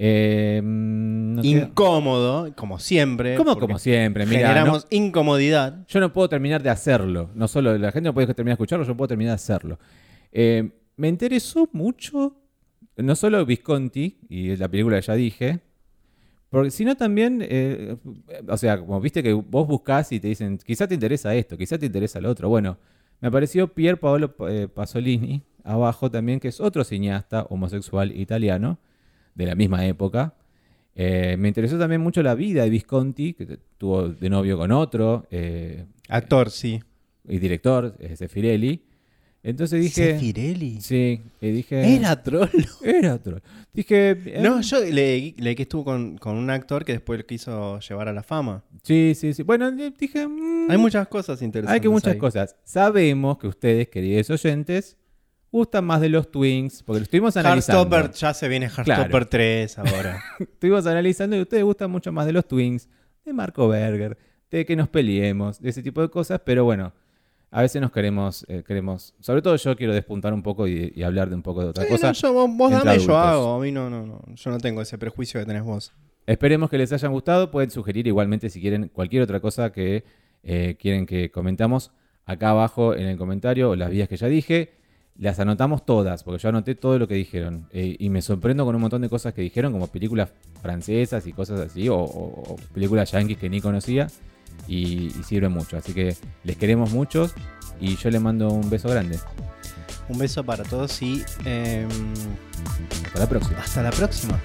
Eh, no queda- Incómodo, como siempre. como, porque como siempre, mira, Generamos incomodidad. yo no puedo terminar de hacerlo. No solo la gente no puede terminar de escucharlo, yo puedo terminar de hacerlo. Eh, me interesó mucho, no solo Visconti, y la película que ya dije, porque sino también, eh, o sea, como viste que vos buscás y te dicen, quizá te interesa esto, quizá te interesa lo otro. Bueno, me apareció Pier Paolo eh, Pasolini abajo también, que es otro cineasta homosexual italiano de la misma época. Eh, me interesó también mucho la vida de Visconti, que tuvo de novio con otro, eh, Actor, sí. y director, eh, Sefirelli. Entonces dije... Sefirelli. Sí, y dije... Era trolo. Era otro. Dije... eh, No, yo leí, leí que estuvo con, con un actor que después lo quiso llevar a la fama. Sí, sí, sí. Bueno, dije... mm, Hay muchas cosas interesantes. Hay que muchas ahí. cosas. Sabemos que ustedes, queridos oyentes, gustan más de los Twins, porque lo estuvimos analizando. Heartstopper, ya se viene Heartstopper Claro. 3 ahora. Estuvimos analizando y ustedes gustan mucho más de los Twins, de Marco Berger, de que nos peleemos, de ese tipo de cosas, pero bueno, a veces nos queremos, eh, queremos, sobre todo yo quiero despuntar un poco y, y hablar de un poco de otra Sí, cosa. no, yo- vos vos dame, yo adultos. hago. A mí no, no, no. Yo no tengo ese prejuicio que tenés vos. Esperemos que les hayan gustado. Pueden sugerir igualmente si quieren cualquier otra cosa que eh, quieren que comentamos acá abajo en el comentario o las vías que ya dije las anotamos todas, porque yo anoté todo lo que dijeron. Eh, y me sorprendo con un montón de cosas que dijeron, como películas francesas y cosas así, o, películas yankees que ni conocía, y, y, sirve mucho. Así que les queremos muchos y yo les mando un beso grande. Un beso para todos y... Em, hasta la próxima. Hasta la próxima.